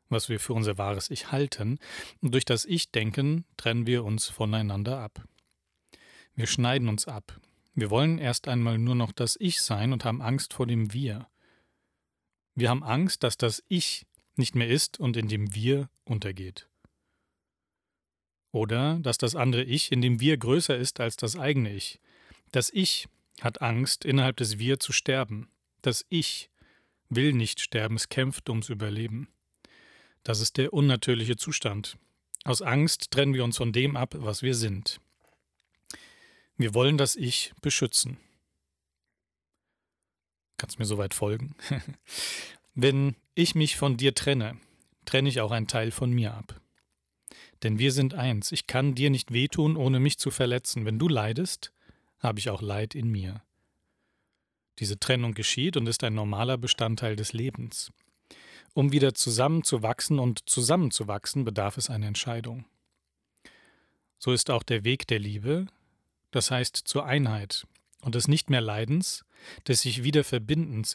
was wir für unser wahres Ich halten. Und durch das Ich-Denken trennen wir uns voneinander ab. Wir schneiden uns ab. Wir wollen erst einmal nur noch das Ich sein und haben Angst vor dem Wir. Wir haben Angst, dass das Ich nicht mehr ist und in dem Wir untergeht. Oder dass das andere Ich in dem Wir größer ist als das eigene Ich. Das Ich hat Angst, innerhalb des Wir zu sterben. Das Ich will nicht sterben, es kämpft ums Überleben. Das ist der unnatürliche Zustand. Aus Angst trennen wir uns von dem ab, was wir sind. Wir wollen das Ich beschützen. Kannst mir soweit folgen? Wenn ich mich von dir trenne, trenne ich auch einen Teil von mir ab. Denn wir sind eins. Ich kann dir nicht wehtun, ohne mich zu verletzen. Wenn du leidest, habe ich auch Leid in mir. Diese Trennung geschieht und ist ein normaler Bestandteil des Lebens. Um wieder zusammenzuwachsen und zusammenzuwachsen, bedarf es einer Entscheidung. So ist auch der Weg der Liebe, das heißt zur Einheit und des nicht mehr Leidens, des sich wieder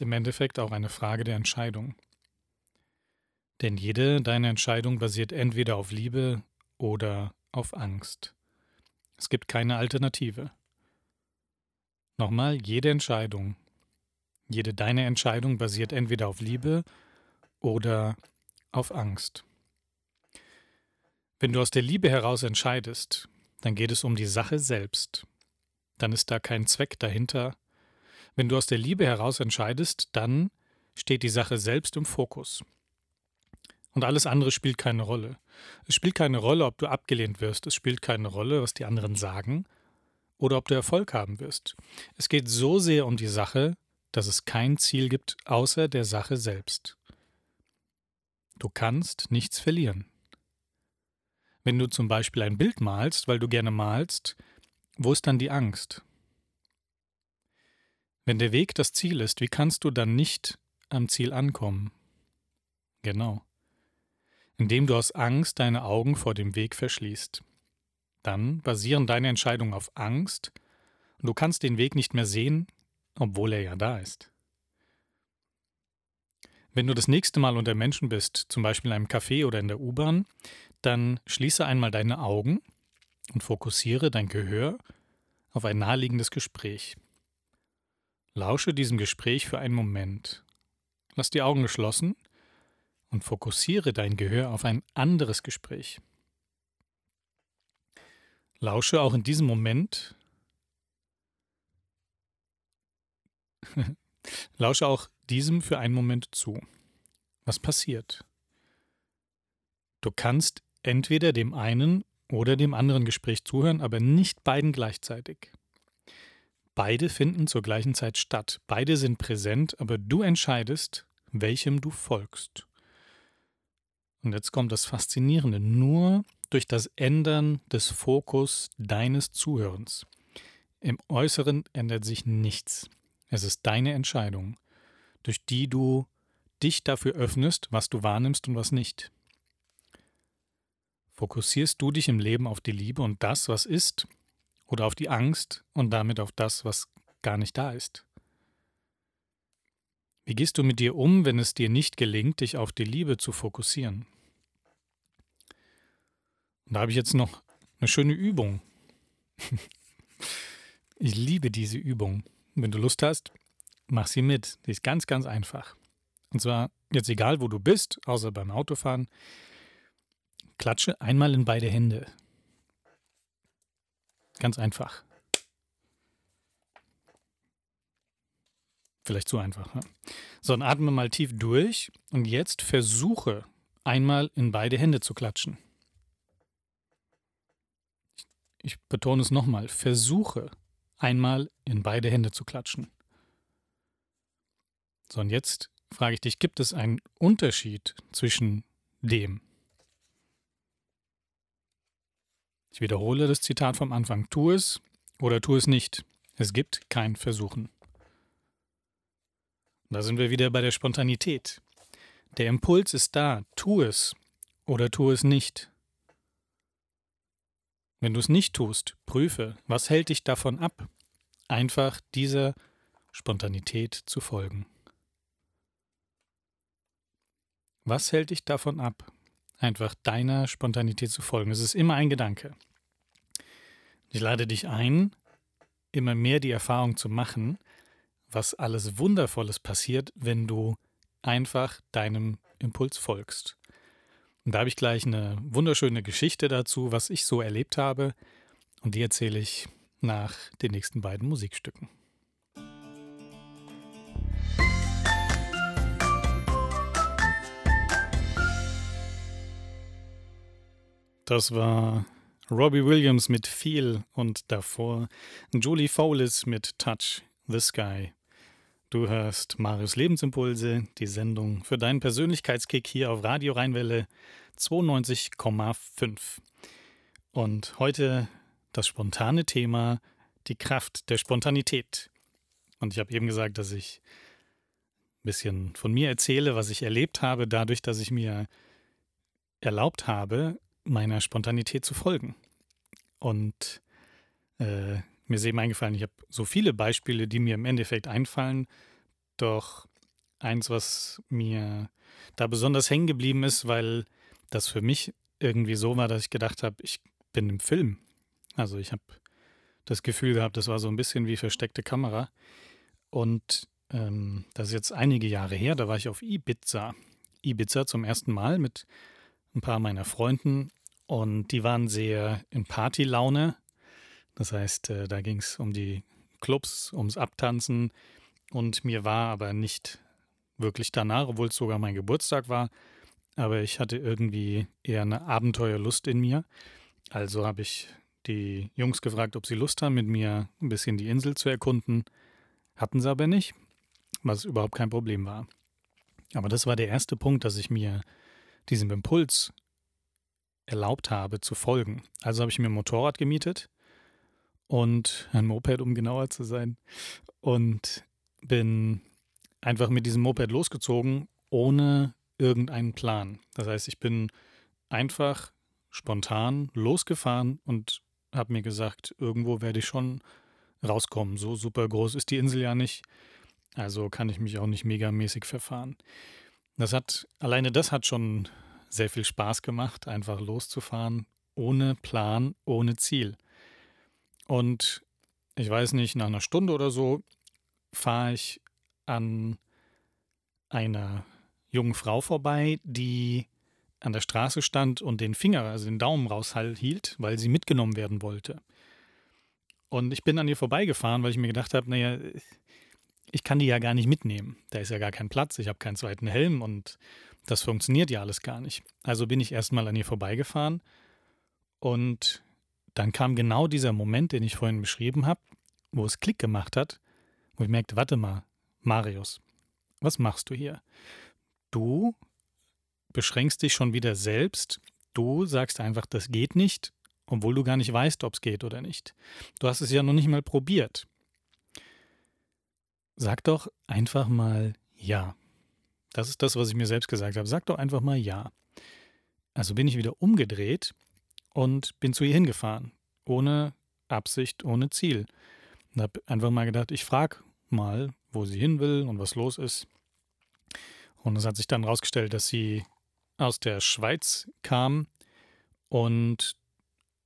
im Endeffekt auch eine Frage der Entscheidung. Denn jede deiner Entscheidung basiert entweder auf Liebe oder auf Angst. Es gibt keine Alternative. Nochmal, jede Entscheidung, jede deine Entscheidung basiert entweder auf Liebe oder auf Angst. Wenn du aus der Liebe heraus entscheidest, dann geht es um die Sache selbst. Dann ist da kein Zweck dahinter. Wenn du aus der Liebe heraus entscheidest, dann steht die Sache selbst im Fokus. Und alles andere spielt keine Rolle. Es spielt keine Rolle, ob du abgelehnt wirst. Es spielt keine Rolle, was die anderen sagen oder ob du Erfolg haben wirst. Es geht so sehr um die Sache, dass es kein Ziel gibt außer der Sache selbst. Du kannst nichts verlieren. Wenn du zum Beispiel ein Bild malst, weil du gerne malst, wo ist dann die Angst? Wenn der Weg das Ziel ist, wie kannst du dann nicht am Ziel ankommen? Genau indem du aus Angst deine Augen vor dem Weg verschließt. Dann basieren deine Entscheidungen auf Angst und du kannst den Weg nicht mehr sehen, obwohl er ja da ist. Wenn du das nächste Mal unter Menschen bist, zum Beispiel in einem Café oder in der U-Bahn, dann schließe einmal deine Augen und fokussiere dein Gehör auf ein naheliegendes Gespräch. Lausche diesem Gespräch für einen Moment. Lass die Augen geschlossen und fokussiere dein Gehör auf ein anderes Gespräch. Lausche auch in diesem Moment. Lausche auch diesem für einen Moment zu. Was passiert? Du kannst entweder dem einen oder dem anderen Gespräch zuhören, aber nicht beiden gleichzeitig. Beide finden zur gleichen Zeit statt. Beide sind präsent, aber du entscheidest, welchem du folgst. Und jetzt kommt das Faszinierende, nur durch das Ändern des Fokus deines Zuhörens. Im Äußeren ändert sich nichts. Es ist deine Entscheidung, durch die du dich dafür öffnest, was du wahrnimmst und was nicht. Fokussierst du dich im Leben auf die Liebe und das, was ist, oder auf die Angst und damit auf das, was gar nicht da ist? Wie gehst du mit dir um, wenn es dir nicht gelingt, dich auf die Liebe zu fokussieren? Und da habe ich jetzt noch eine schöne Übung. ich liebe diese Übung. Wenn du Lust hast, mach sie mit. Die ist ganz, ganz einfach. Und zwar jetzt egal, wo du bist, außer beim Autofahren, klatsche einmal in beide Hände. Ganz einfach. Vielleicht zu einfach. Ne? So, dann atme mal tief durch und jetzt versuche einmal in beide Hände zu klatschen ich betone es nochmal, versuche einmal in beide Hände zu klatschen. So, und jetzt frage ich dich, gibt es einen Unterschied zwischen dem? Ich wiederhole das Zitat vom Anfang. Tu es oder tu es nicht. Es gibt kein Versuchen. Da sind wir wieder bei der Spontanität. Der Impuls ist da. Tu es oder tu es nicht. Wenn du es nicht tust, prüfe, was hält dich davon ab, einfach dieser Spontanität zu folgen. Was hält dich davon ab, einfach deiner Spontanität zu folgen? Es ist immer ein Gedanke. Ich lade dich ein, immer mehr die Erfahrung zu machen, was alles Wundervolles passiert, wenn du einfach deinem Impuls folgst. Und da habe ich gleich eine wunderschöne Geschichte dazu, was ich so erlebt habe. Und die erzähle ich nach den nächsten beiden Musikstücken. Das war Robbie Williams mit Feel und davor Julie Fowlis mit Touch the Sky. Du hörst Marius Lebensimpulse, die Sendung für deinen Persönlichkeitskick hier auf Radio Rheinwelle 92,5. Und heute das spontane Thema, die Kraft der Spontanität. Und ich habe eben gesagt, dass ich ein bisschen von mir erzähle, was ich erlebt habe, dadurch, dass ich mir erlaubt habe, meiner Spontanität zu folgen. Und äh, mir ist eben eingefallen, ich habe so viele Beispiele, die mir im Endeffekt einfallen. Doch eins, was mir da besonders hängen geblieben ist, weil das für mich irgendwie so war, dass ich gedacht habe, ich bin im Film. Also ich habe das Gefühl gehabt, das war so ein bisschen wie versteckte Kamera. Und ähm, das ist jetzt einige Jahre her, da war ich auf Ibiza. Ibiza zum ersten Mal mit ein paar meiner Freunden und die waren sehr in Partylaune das heißt, äh, da ging es um die Clubs, ums Abtanzen und mir war aber nicht wirklich danach, obwohl es sogar mein Geburtstag war. Aber ich hatte irgendwie eher eine Abenteuerlust in mir. Also habe ich die Jungs gefragt, ob sie Lust haben, mit mir ein bisschen die Insel zu erkunden. Hatten sie aber nicht, was überhaupt kein Problem war. Aber das war der erste Punkt, dass ich mir diesem Impuls erlaubt habe zu folgen. Also habe ich mir ein Motorrad gemietet und ein Moped, um genauer zu sein. Und bin einfach mit diesem Moped losgezogen, ohne irgendeinen Plan. Das heißt, ich bin einfach spontan losgefahren und habe mir gesagt, irgendwo werde ich schon rauskommen. So super groß ist die Insel ja nicht. Also kann ich mich auch nicht megamäßig verfahren. Das hat, alleine das hat schon sehr viel Spaß gemacht, einfach loszufahren, ohne Plan, ohne Ziel. Und ich weiß nicht, nach einer Stunde oder so fahre ich an einer jungen Frau vorbei, die an der Straße stand und den Finger, also den Daumen raushielt, weil sie mitgenommen werden wollte. Und ich bin an ihr vorbeigefahren, weil ich mir gedacht habe, naja, ich kann die ja gar nicht mitnehmen. Da ist ja gar kein Platz, ich habe keinen zweiten Helm und das funktioniert ja alles gar nicht. Also bin ich erstmal an ihr vorbeigefahren und dann kam genau dieser Moment, den ich vorhin beschrieben habe, wo es Klick gemacht hat, wo ich merkte, warte mal, Marius, was machst du hier? Du beschränkst dich schon wieder selbst, du sagst einfach, das geht nicht, obwohl du gar nicht weißt, ob es geht oder nicht. Du hast es ja noch nicht mal probiert. Sag doch einfach mal ja. Das ist das, was ich mir selbst gesagt habe. Sag doch einfach mal ja. Also bin ich wieder umgedreht und bin zu ihr hingefahren, ohne Absicht, ohne Ziel. Und habe einfach mal gedacht, ich frage mal, wo sie hin will und was los ist. Und es hat sich dann herausgestellt, dass sie aus der Schweiz kam und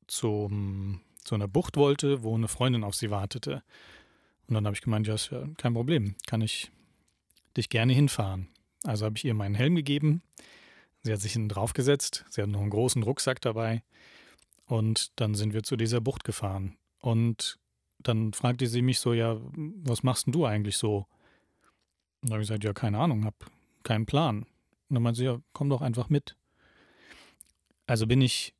zum, zu einer Bucht wollte, wo eine Freundin auf sie wartete. Und dann habe ich gemeint, ja, kein Problem, kann ich dich gerne hinfahren. Also habe ich ihr meinen Helm gegeben. Sie hat sich hinten draufgesetzt. Sie hat noch einen großen Rucksack dabei. Und dann sind wir zu dieser Bucht gefahren. Und dann fragte sie mich so, ja, was machst denn du eigentlich so? Und da habe ich gesagt, ja, keine Ahnung, hab keinen Plan. Und dann meinte sie, ja, komm doch einfach mit. Also bin ich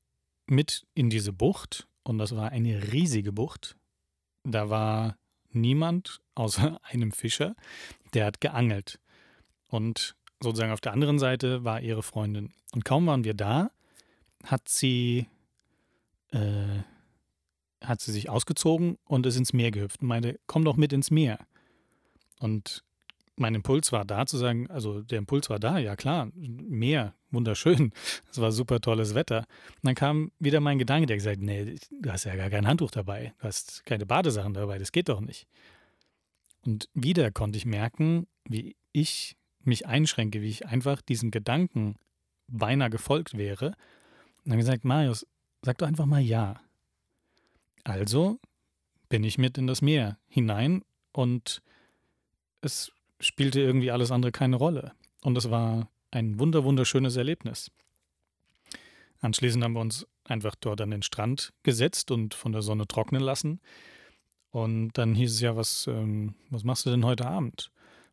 mit in diese Bucht und das war eine riesige Bucht. Da war niemand außer einem Fischer, der hat geangelt. Und sozusagen auf der anderen Seite war ihre Freundin. Und kaum waren wir da, hat sie äh, hat sie sich ausgezogen und ist ins Meer gehüpft und meinte, komm doch mit ins Meer. Und mein Impuls war da zu sagen, also der Impuls war da, ja klar, Meer, wunderschön, es war super tolles Wetter. Und dann kam wieder mein Gedanke, der gesagt, nee, du hast ja gar kein Handtuch dabei, du hast keine Badesachen dabei, das geht doch nicht. Und wieder konnte ich merken, wie ich mich einschränke, wie ich einfach diesen Gedanken beinahe gefolgt wäre. Und dann gesagt, Marius, sag doch einfach mal ja. Also bin ich mit in das Meer hinein und es spielte irgendwie alles andere keine Rolle. Und es war ein wunder wunderschönes Erlebnis. Anschließend haben wir uns einfach dort an den Strand gesetzt und von der Sonne trocknen lassen. Und dann hieß es ja, was, ähm, was machst du denn heute Abend?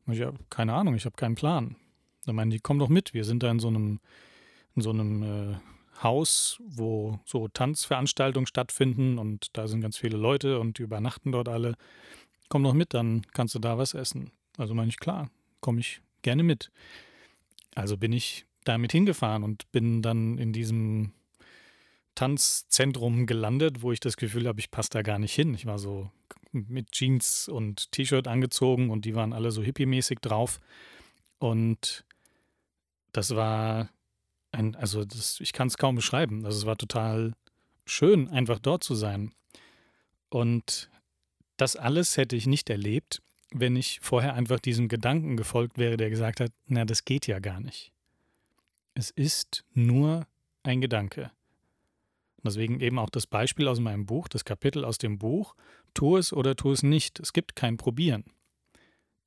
Ich habe keine Ahnung, ich habe keinen Plan. Dann meinen die, komm doch mit, wir sind da in so einem, in so einem äh, Haus, wo so Tanzveranstaltungen stattfinden und da sind ganz viele Leute und die übernachten dort alle. Komm doch mit, dann kannst du da was essen. Also meine ich, klar, komme ich gerne mit. Also bin ich damit hingefahren und bin dann in diesem Tanzzentrum gelandet, wo ich das Gefühl habe, ich passe da gar nicht hin. Ich war so mit Jeans und T-Shirt angezogen und die waren alle so hippie-mäßig drauf. Und das war ein, also das, ich kann es kaum beschreiben. Also es war total schön, einfach dort zu sein. Und das alles hätte ich nicht erlebt, wenn ich vorher einfach diesem Gedanken gefolgt wäre, der gesagt hat, na, das geht ja gar nicht. Es ist nur ein Gedanke. Deswegen eben auch das Beispiel aus meinem Buch, das Kapitel aus dem Buch, tu es oder tu es nicht. Es gibt kein Probieren.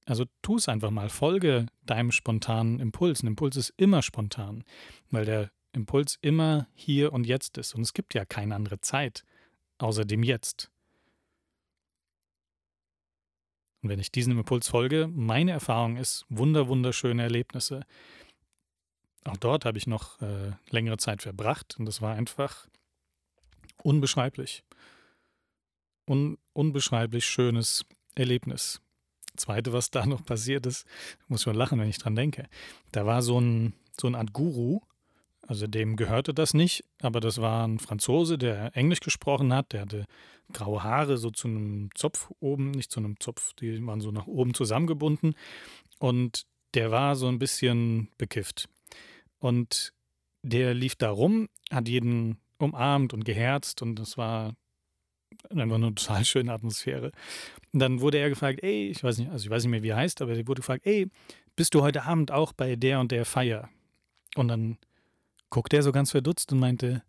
Also tu es einfach mal, folge deinem spontanen Impuls. Ein Impuls ist immer spontan, weil der Impuls immer hier und jetzt ist. Und es gibt ja keine andere Zeit außer dem Jetzt. Und wenn ich diesem Impuls folge, meine Erfahrung ist wunder, wunderschöne Erlebnisse. Auch dort habe ich noch äh, längere Zeit verbracht und das war einfach unbeschreiblich. Un unbeschreiblich schönes Erlebnis. Zweite, was da noch passiert ist, muss schon lachen, wenn ich dran denke. Da war so ein, so eine Art Guru, also dem gehörte das nicht, aber das war ein Franzose, der Englisch gesprochen hat, der hatte graue Haare so zu einem Zopf oben, nicht zu einem Zopf, die waren so nach oben zusammengebunden und der war so ein bisschen bekifft. Und der lief da rum, hat jeden umarmt und geherzt und das war einfach eine total schöne Atmosphäre. Und dann wurde er gefragt, ey, ich weiß nicht, also ich weiß nicht mehr, wie er heißt, aber er wurde gefragt, ey, bist du heute Abend auch bei der und der Feier? Und dann guckte er so ganz verdutzt und meinte,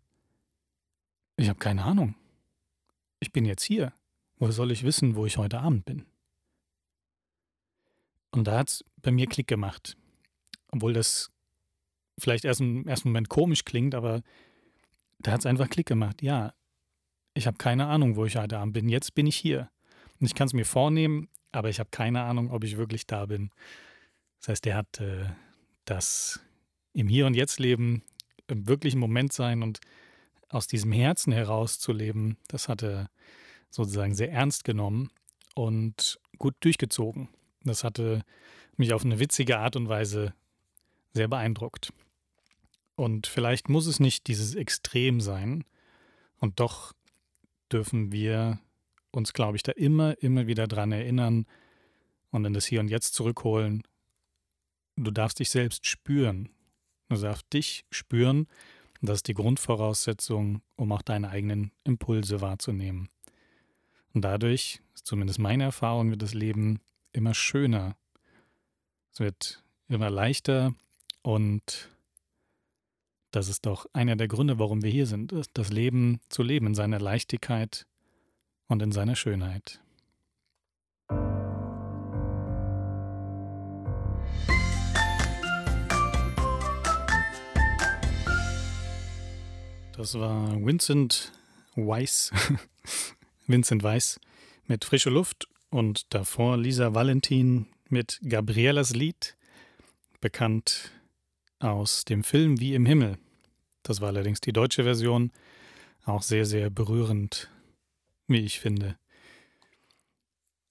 ich habe keine Ahnung. Ich bin jetzt hier. Woher soll ich wissen, wo ich heute Abend bin? Und da hat es bei mir Klick gemacht. Obwohl das vielleicht erst im ersten Moment komisch klingt, aber da hat es einfach Klick gemacht. Ja, ich habe keine Ahnung, wo ich heute Abend bin. Jetzt bin ich hier. Und ich kann es mir vornehmen, aber ich habe keine Ahnung, ob ich wirklich da bin. Das heißt, er hat äh, das im Hier und Jetzt leben, im wirklichen Moment sein und aus diesem Herzen heraus zu leben, das hat er sozusagen sehr ernst genommen und gut durchgezogen. Das hatte mich auf eine witzige Art und Weise sehr beeindruckt. Und vielleicht muss es nicht dieses Extrem sein, und doch dürfen wir uns, glaube ich, da immer, immer wieder dran erinnern und in das Hier und Jetzt zurückholen. Du darfst dich selbst spüren. Darfst dich spüren. Das ist die Grundvoraussetzung, um auch deine eigenen Impulse wahrzunehmen. Und dadurch, zumindest meine Erfahrung, wird das Leben immer schöner. Es wird immer leichter und das ist doch einer der Gründe, warum wir hier sind, das Leben zu leben in seiner Leichtigkeit und in seiner Schönheit. Das war Vincent Weiss, Vincent Weiss mit Frische Luft und davor Lisa Valentin mit Gabrielas Lied, bekannt aus dem Film Wie im Himmel. Das war allerdings die deutsche Version, auch sehr, sehr berührend, wie ich finde.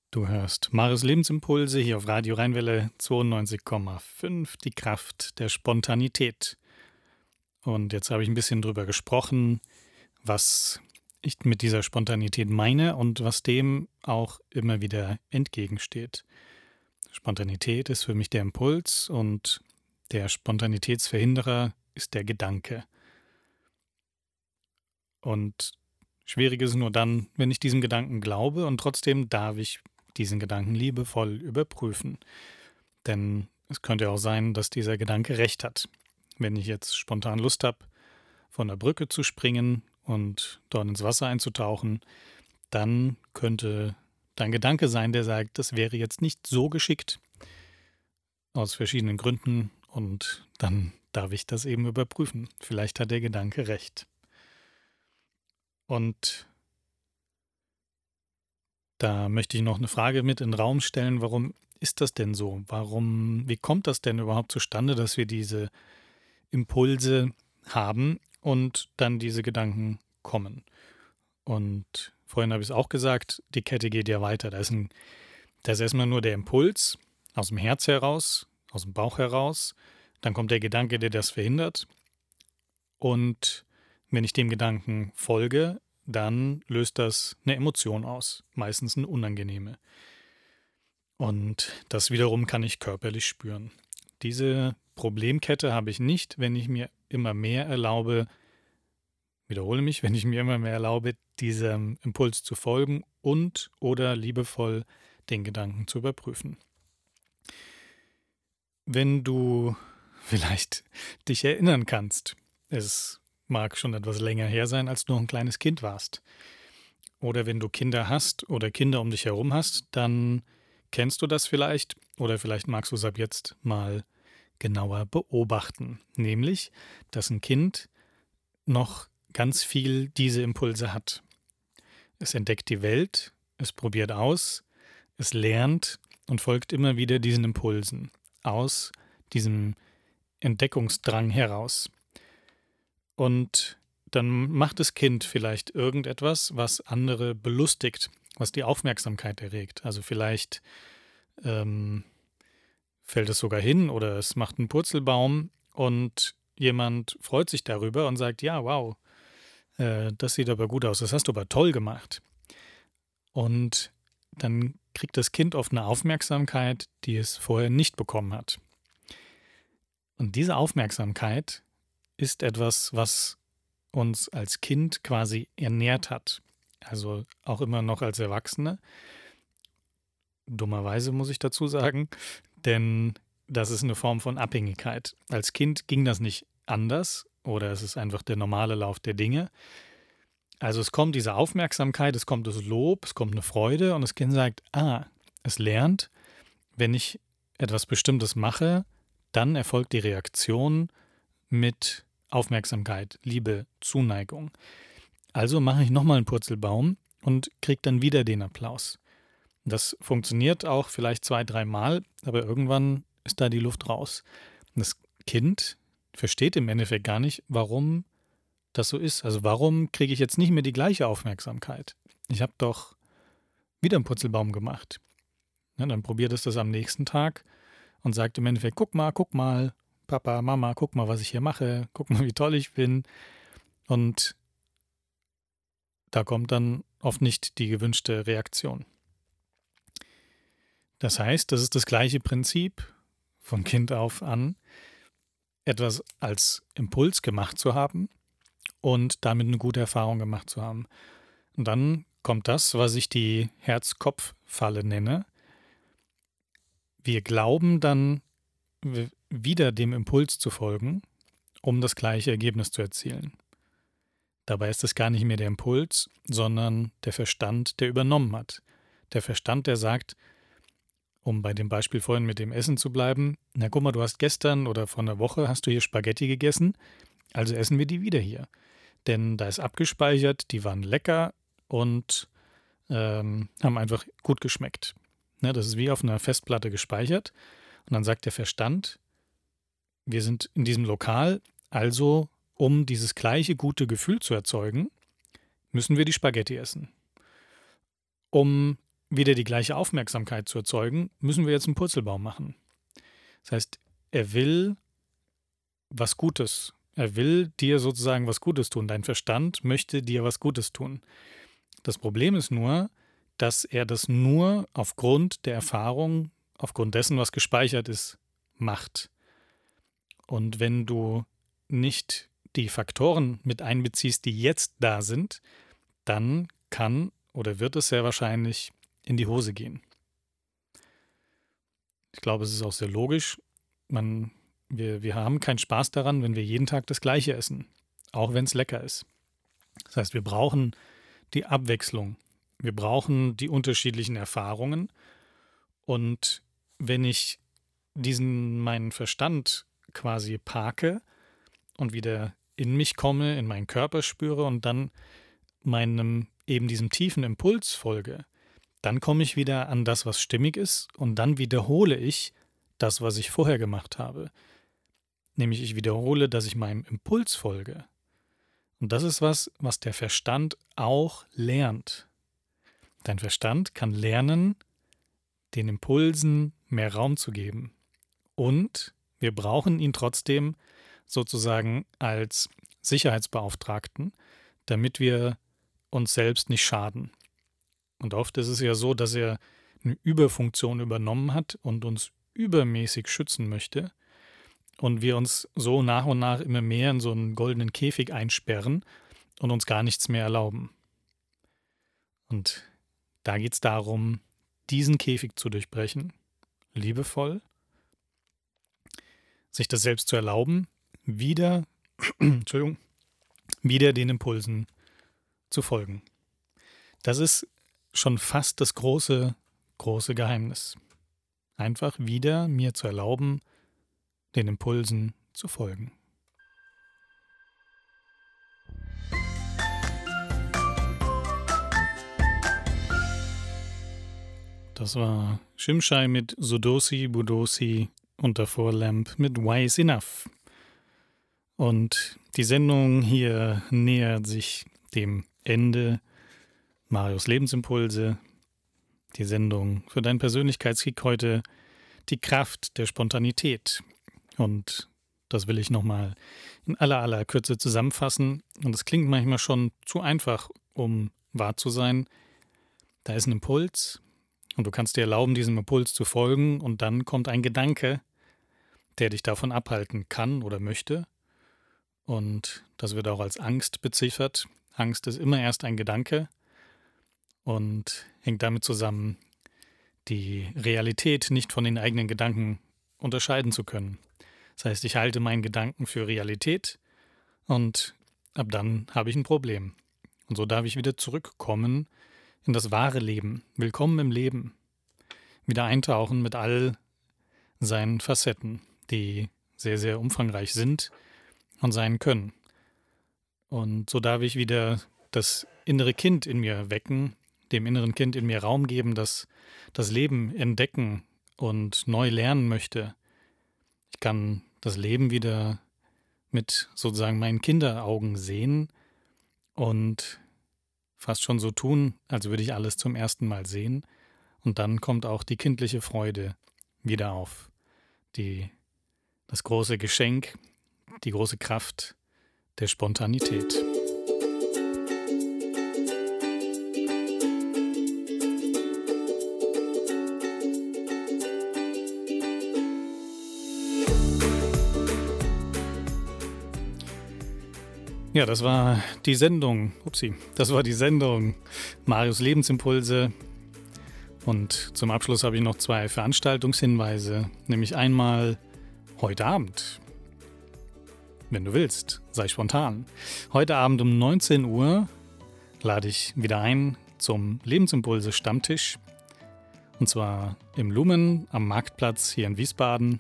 Du hörst Maris Lebensimpulse hier auf Radio Rheinwelle 92,5, die Kraft der Spontanität. Und jetzt habe ich ein bisschen drüber gesprochen, was ich mit dieser Spontanität meine und was dem auch immer wieder entgegensteht. Spontanität ist für mich der Impuls und der Spontanitätsverhinderer ist der Gedanke. Und schwierig ist nur dann, wenn ich diesem Gedanken glaube und trotzdem darf ich diesen Gedanken liebevoll überprüfen. Denn es könnte auch sein, dass dieser Gedanke recht hat. Wenn ich jetzt spontan Lust habe, von der Brücke zu springen und dort ins Wasser einzutauchen, dann könnte dein Gedanke sein, der sagt, das wäre jetzt nicht so geschickt, aus verschiedenen Gründen, und dann darf ich das eben überprüfen. Vielleicht hat der Gedanke recht. Und da möchte ich noch eine Frage mit in den Raum stellen. Warum ist das denn so? Warum, wie kommt das denn überhaupt zustande, dass wir diese Impulse haben und dann diese Gedanken kommen? Und vorhin habe ich es auch gesagt, die Kette geht ja weiter. Da ist, ein, da ist erstmal nur der Impuls aus dem Herz heraus, aus dem Bauch heraus. Dann kommt der Gedanke, der das verhindert. Und wenn ich dem Gedanken folge, dann löst das eine Emotion aus, meistens eine unangenehme. Und das wiederum kann ich körperlich spüren. Diese Problemkette habe ich nicht, wenn ich mir immer mehr erlaube, wiederhole mich, wenn ich mir immer mehr erlaube, diesem Impuls zu folgen und oder liebevoll den Gedanken zu überprüfen. Wenn du vielleicht dich erinnern kannst, es mag schon etwas länger her sein, als du noch ein kleines Kind warst. Oder wenn du Kinder hast oder Kinder um dich herum hast, dann kennst du das vielleicht oder vielleicht magst du es ab jetzt mal genauer beobachten. Nämlich, dass ein Kind noch ganz viel diese Impulse hat. Es entdeckt die Welt, es probiert aus, es lernt und folgt immer wieder diesen Impulsen aus diesem Entdeckungsdrang heraus. Und dann macht das Kind vielleicht irgendetwas, was andere belustigt, was die Aufmerksamkeit erregt. Also vielleicht ähm, fällt es sogar hin oder es macht einen Purzelbaum und jemand freut sich darüber und sagt, ja, wow, äh, das sieht aber gut aus, das hast du aber toll gemacht. Und dann kriegt das Kind oft eine Aufmerksamkeit, die es vorher nicht bekommen hat. Und diese Aufmerksamkeit ist etwas, was uns als Kind quasi ernährt hat. Also auch immer noch als Erwachsene. Dummerweise muss ich dazu sagen, denn das ist eine Form von Abhängigkeit. Als Kind ging das nicht anders oder es ist einfach der normale Lauf der Dinge. Also es kommt diese Aufmerksamkeit, es kommt das Lob, es kommt eine Freude und das Kind sagt, ah, es lernt, wenn ich etwas Bestimmtes mache, dann erfolgt die Reaktion mit Aufmerksamkeit, Liebe, Zuneigung. Also mache ich nochmal einen Purzelbaum und kriege dann wieder den Applaus. Das funktioniert auch vielleicht zwei, dreimal, aber irgendwann ist da die Luft raus. Das Kind versteht im Endeffekt gar nicht, warum das so ist. Also warum kriege ich jetzt nicht mehr die gleiche Aufmerksamkeit? Ich habe doch wieder einen Purzelbaum gemacht. Ja, dann probiert es das am nächsten Tag und sagt im Endeffekt, guck mal, guck mal, Papa, Mama, guck mal, was ich hier mache, guck mal, wie toll ich bin. Und da kommt dann oft nicht die gewünschte Reaktion. Das heißt, das ist das gleiche Prinzip von Kind auf an, etwas als Impuls gemacht zu haben und damit eine gute Erfahrung gemacht zu haben. Und dann kommt das, was ich die Herz-Kopf-Falle nenne. Wir glauben dann wieder dem Impuls zu folgen, um das gleiche Ergebnis zu erzielen. Dabei ist es gar nicht mehr der Impuls, sondern der Verstand, der übernommen hat. Der Verstand, der sagt, um bei dem Beispiel vorhin mit dem Essen zu bleiben, na guck mal, du hast gestern oder vor einer Woche hast du hier Spaghetti gegessen, also essen wir die wieder hier. Denn da ist abgespeichert, die waren lecker und ähm, haben einfach gut geschmeckt. Ne, das ist wie auf einer Festplatte gespeichert. Und dann sagt der Verstand, wir sind in diesem Lokal, also um dieses gleiche gute Gefühl zu erzeugen, müssen wir die Spaghetti essen. Um wieder die gleiche Aufmerksamkeit zu erzeugen, müssen wir jetzt einen Purzelbaum machen. Das heißt, er will was Gutes Er will dir sozusagen was Gutes tun. Dein Verstand möchte dir was Gutes tun. Das Problem ist nur, dass er das nur aufgrund der Erfahrung, aufgrund dessen, was gespeichert ist, macht. Und wenn du nicht die Faktoren mit einbeziehst, die jetzt da sind, dann kann oder wird es sehr wahrscheinlich in die Hose gehen. Ich glaube, es ist auch sehr logisch. Man, wir, wir haben keinen Spaß daran, wenn wir jeden Tag das Gleiche essen, auch wenn es lecker ist. Das heißt, wir brauchen die Abwechslung. Wir brauchen die unterschiedlichen Erfahrungen. Und wenn ich diesen meinen Verstand quasi parke und wieder in mich komme, in meinen Körper spüre und dann meinem eben diesem tiefen Impuls folge, dann komme ich wieder an das, was stimmig ist, und dann wiederhole ich das, was ich vorher gemacht habe. Nämlich ich wiederhole, dass ich meinem Impuls folge. Und das ist was, was der Verstand auch lernt. Dein Verstand kann lernen, den Impulsen mehr Raum zu geben. Und wir brauchen ihn trotzdem sozusagen als Sicherheitsbeauftragten, damit wir uns selbst nicht schaden. Und oft ist es ja so, dass er eine Überfunktion übernommen hat und uns übermäßig schützen möchte und wir uns so nach und nach immer mehr in so einen goldenen Käfig einsperren und uns gar nichts mehr erlauben. Und da geht es darum, diesen Käfig zu durchbrechen, liebevoll, sich das selbst zu erlauben, wieder, Entschuldigung, wieder den Impulsen zu folgen. Das ist schon fast das große, große Geheimnis. Einfach wieder mir zu erlauben, den Impulsen zu folgen. Das war Shimshai mit Sudosi Budosi und davor Lamp mit Wise Enough. Und die Sendung hier nähert sich dem Ende. Marius Lebensimpulse, die Sendung für deinen Persönlichkeitskick heute, die Kraft der Spontanität. Und das will ich nochmal in aller aller Kürze zusammenfassen. Und es klingt manchmal schon zu einfach, um wahr zu sein. Da ist ein Impuls und du kannst dir erlauben, diesem Impuls zu folgen und dann kommt ein Gedanke, der dich davon abhalten kann oder möchte. Und das wird auch als Angst beziffert. Angst ist immer erst ein Gedanke und hängt damit zusammen, die Realität nicht von den eigenen Gedanken unterscheiden zu können. Das heißt, ich halte meinen Gedanken für Realität und ab dann habe ich ein Problem. Und so darf ich wieder zurückkommen in das wahre Leben. Willkommen im Leben. Wieder eintauchen mit all seinen Facetten, die sehr, sehr umfangreich sind und sein können. Und so darf ich wieder das innere Kind in mir wecken, dem inneren Kind in mir Raum geben, das das Leben entdecken und neu lernen möchte. Ich kann das Leben wieder mit sozusagen meinen Kinderaugen sehen und fast schon so tun, als würde ich alles zum ersten Mal sehen. Und dann kommt auch die kindliche Freude wieder auf. Die, das große Geschenk, die große Kraft der Spontanität. Ja, das war die Sendung. Upsi, das war die Sendung Marius Lebensimpulse. Und zum Abschluss habe ich noch zwei Veranstaltungshinweise. Nämlich einmal heute Abend wenn du willst, sei spontan. Heute Abend um 19 Uhr lade ich wieder ein zum Lebensimpulse Stammtisch. Und zwar im Lumen am Marktplatz hier in Wiesbaden.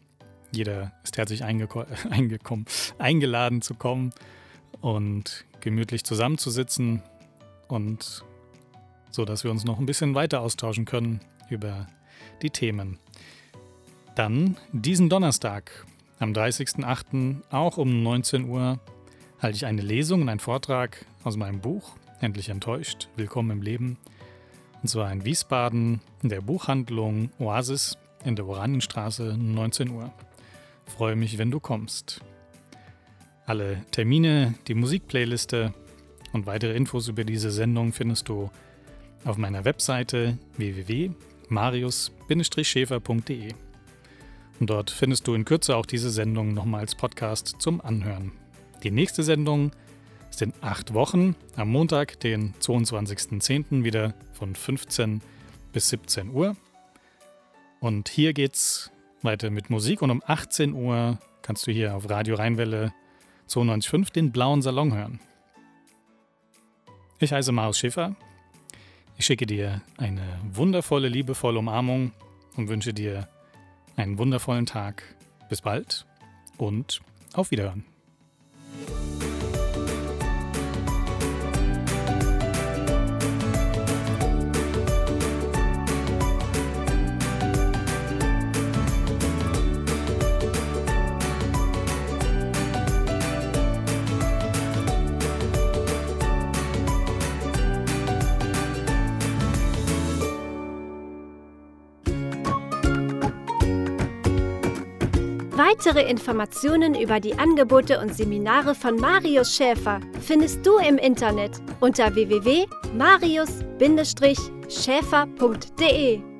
Jeder ist herzlich eingekommen, eingeladen zu kommen und gemütlich zusammenzusitzen und so, dass wir uns noch ein bisschen weiter austauschen können über die Themen. Dann diesen Donnerstag am 30.08. auch um 19 Uhr halte ich eine Lesung und einen Vortrag aus meinem Buch Endlich enttäuscht, Willkommen im Leben. Und zwar in Wiesbaden in der Buchhandlung Oasis in der Oranienstraße 19 Uhr. Freue mich, wenn du kommst. Alle Termine, die Musikplayliste und weitere Infos über diese Sendung findest du auf meiner Webseite www.marius-schäfer.de. Und dort findest du in Kürze auch diese Sendung nochmal als Podcast zum Anhören. Die nächste Sendung ist in acht Wochen am Montag, den 22.10. wieder von 15 bis 17 Uhr. Und hier geht's weiter mit Musik und um 18 Uhr kannst du hier auf Radio Rheinwelle 92.5 den blauen Salon hören. Ich heiße Marius Schiffer. Ich schicke dir eine wundervolle, liebevolle Umarmung und wünsche dir einen wundervollen Tag. Bis bald und auf Wiederhören. Weitere Informationen über die Angebote und Seminare von Marius Schäfer findest du im Internet unter www.marius-schäfer.de.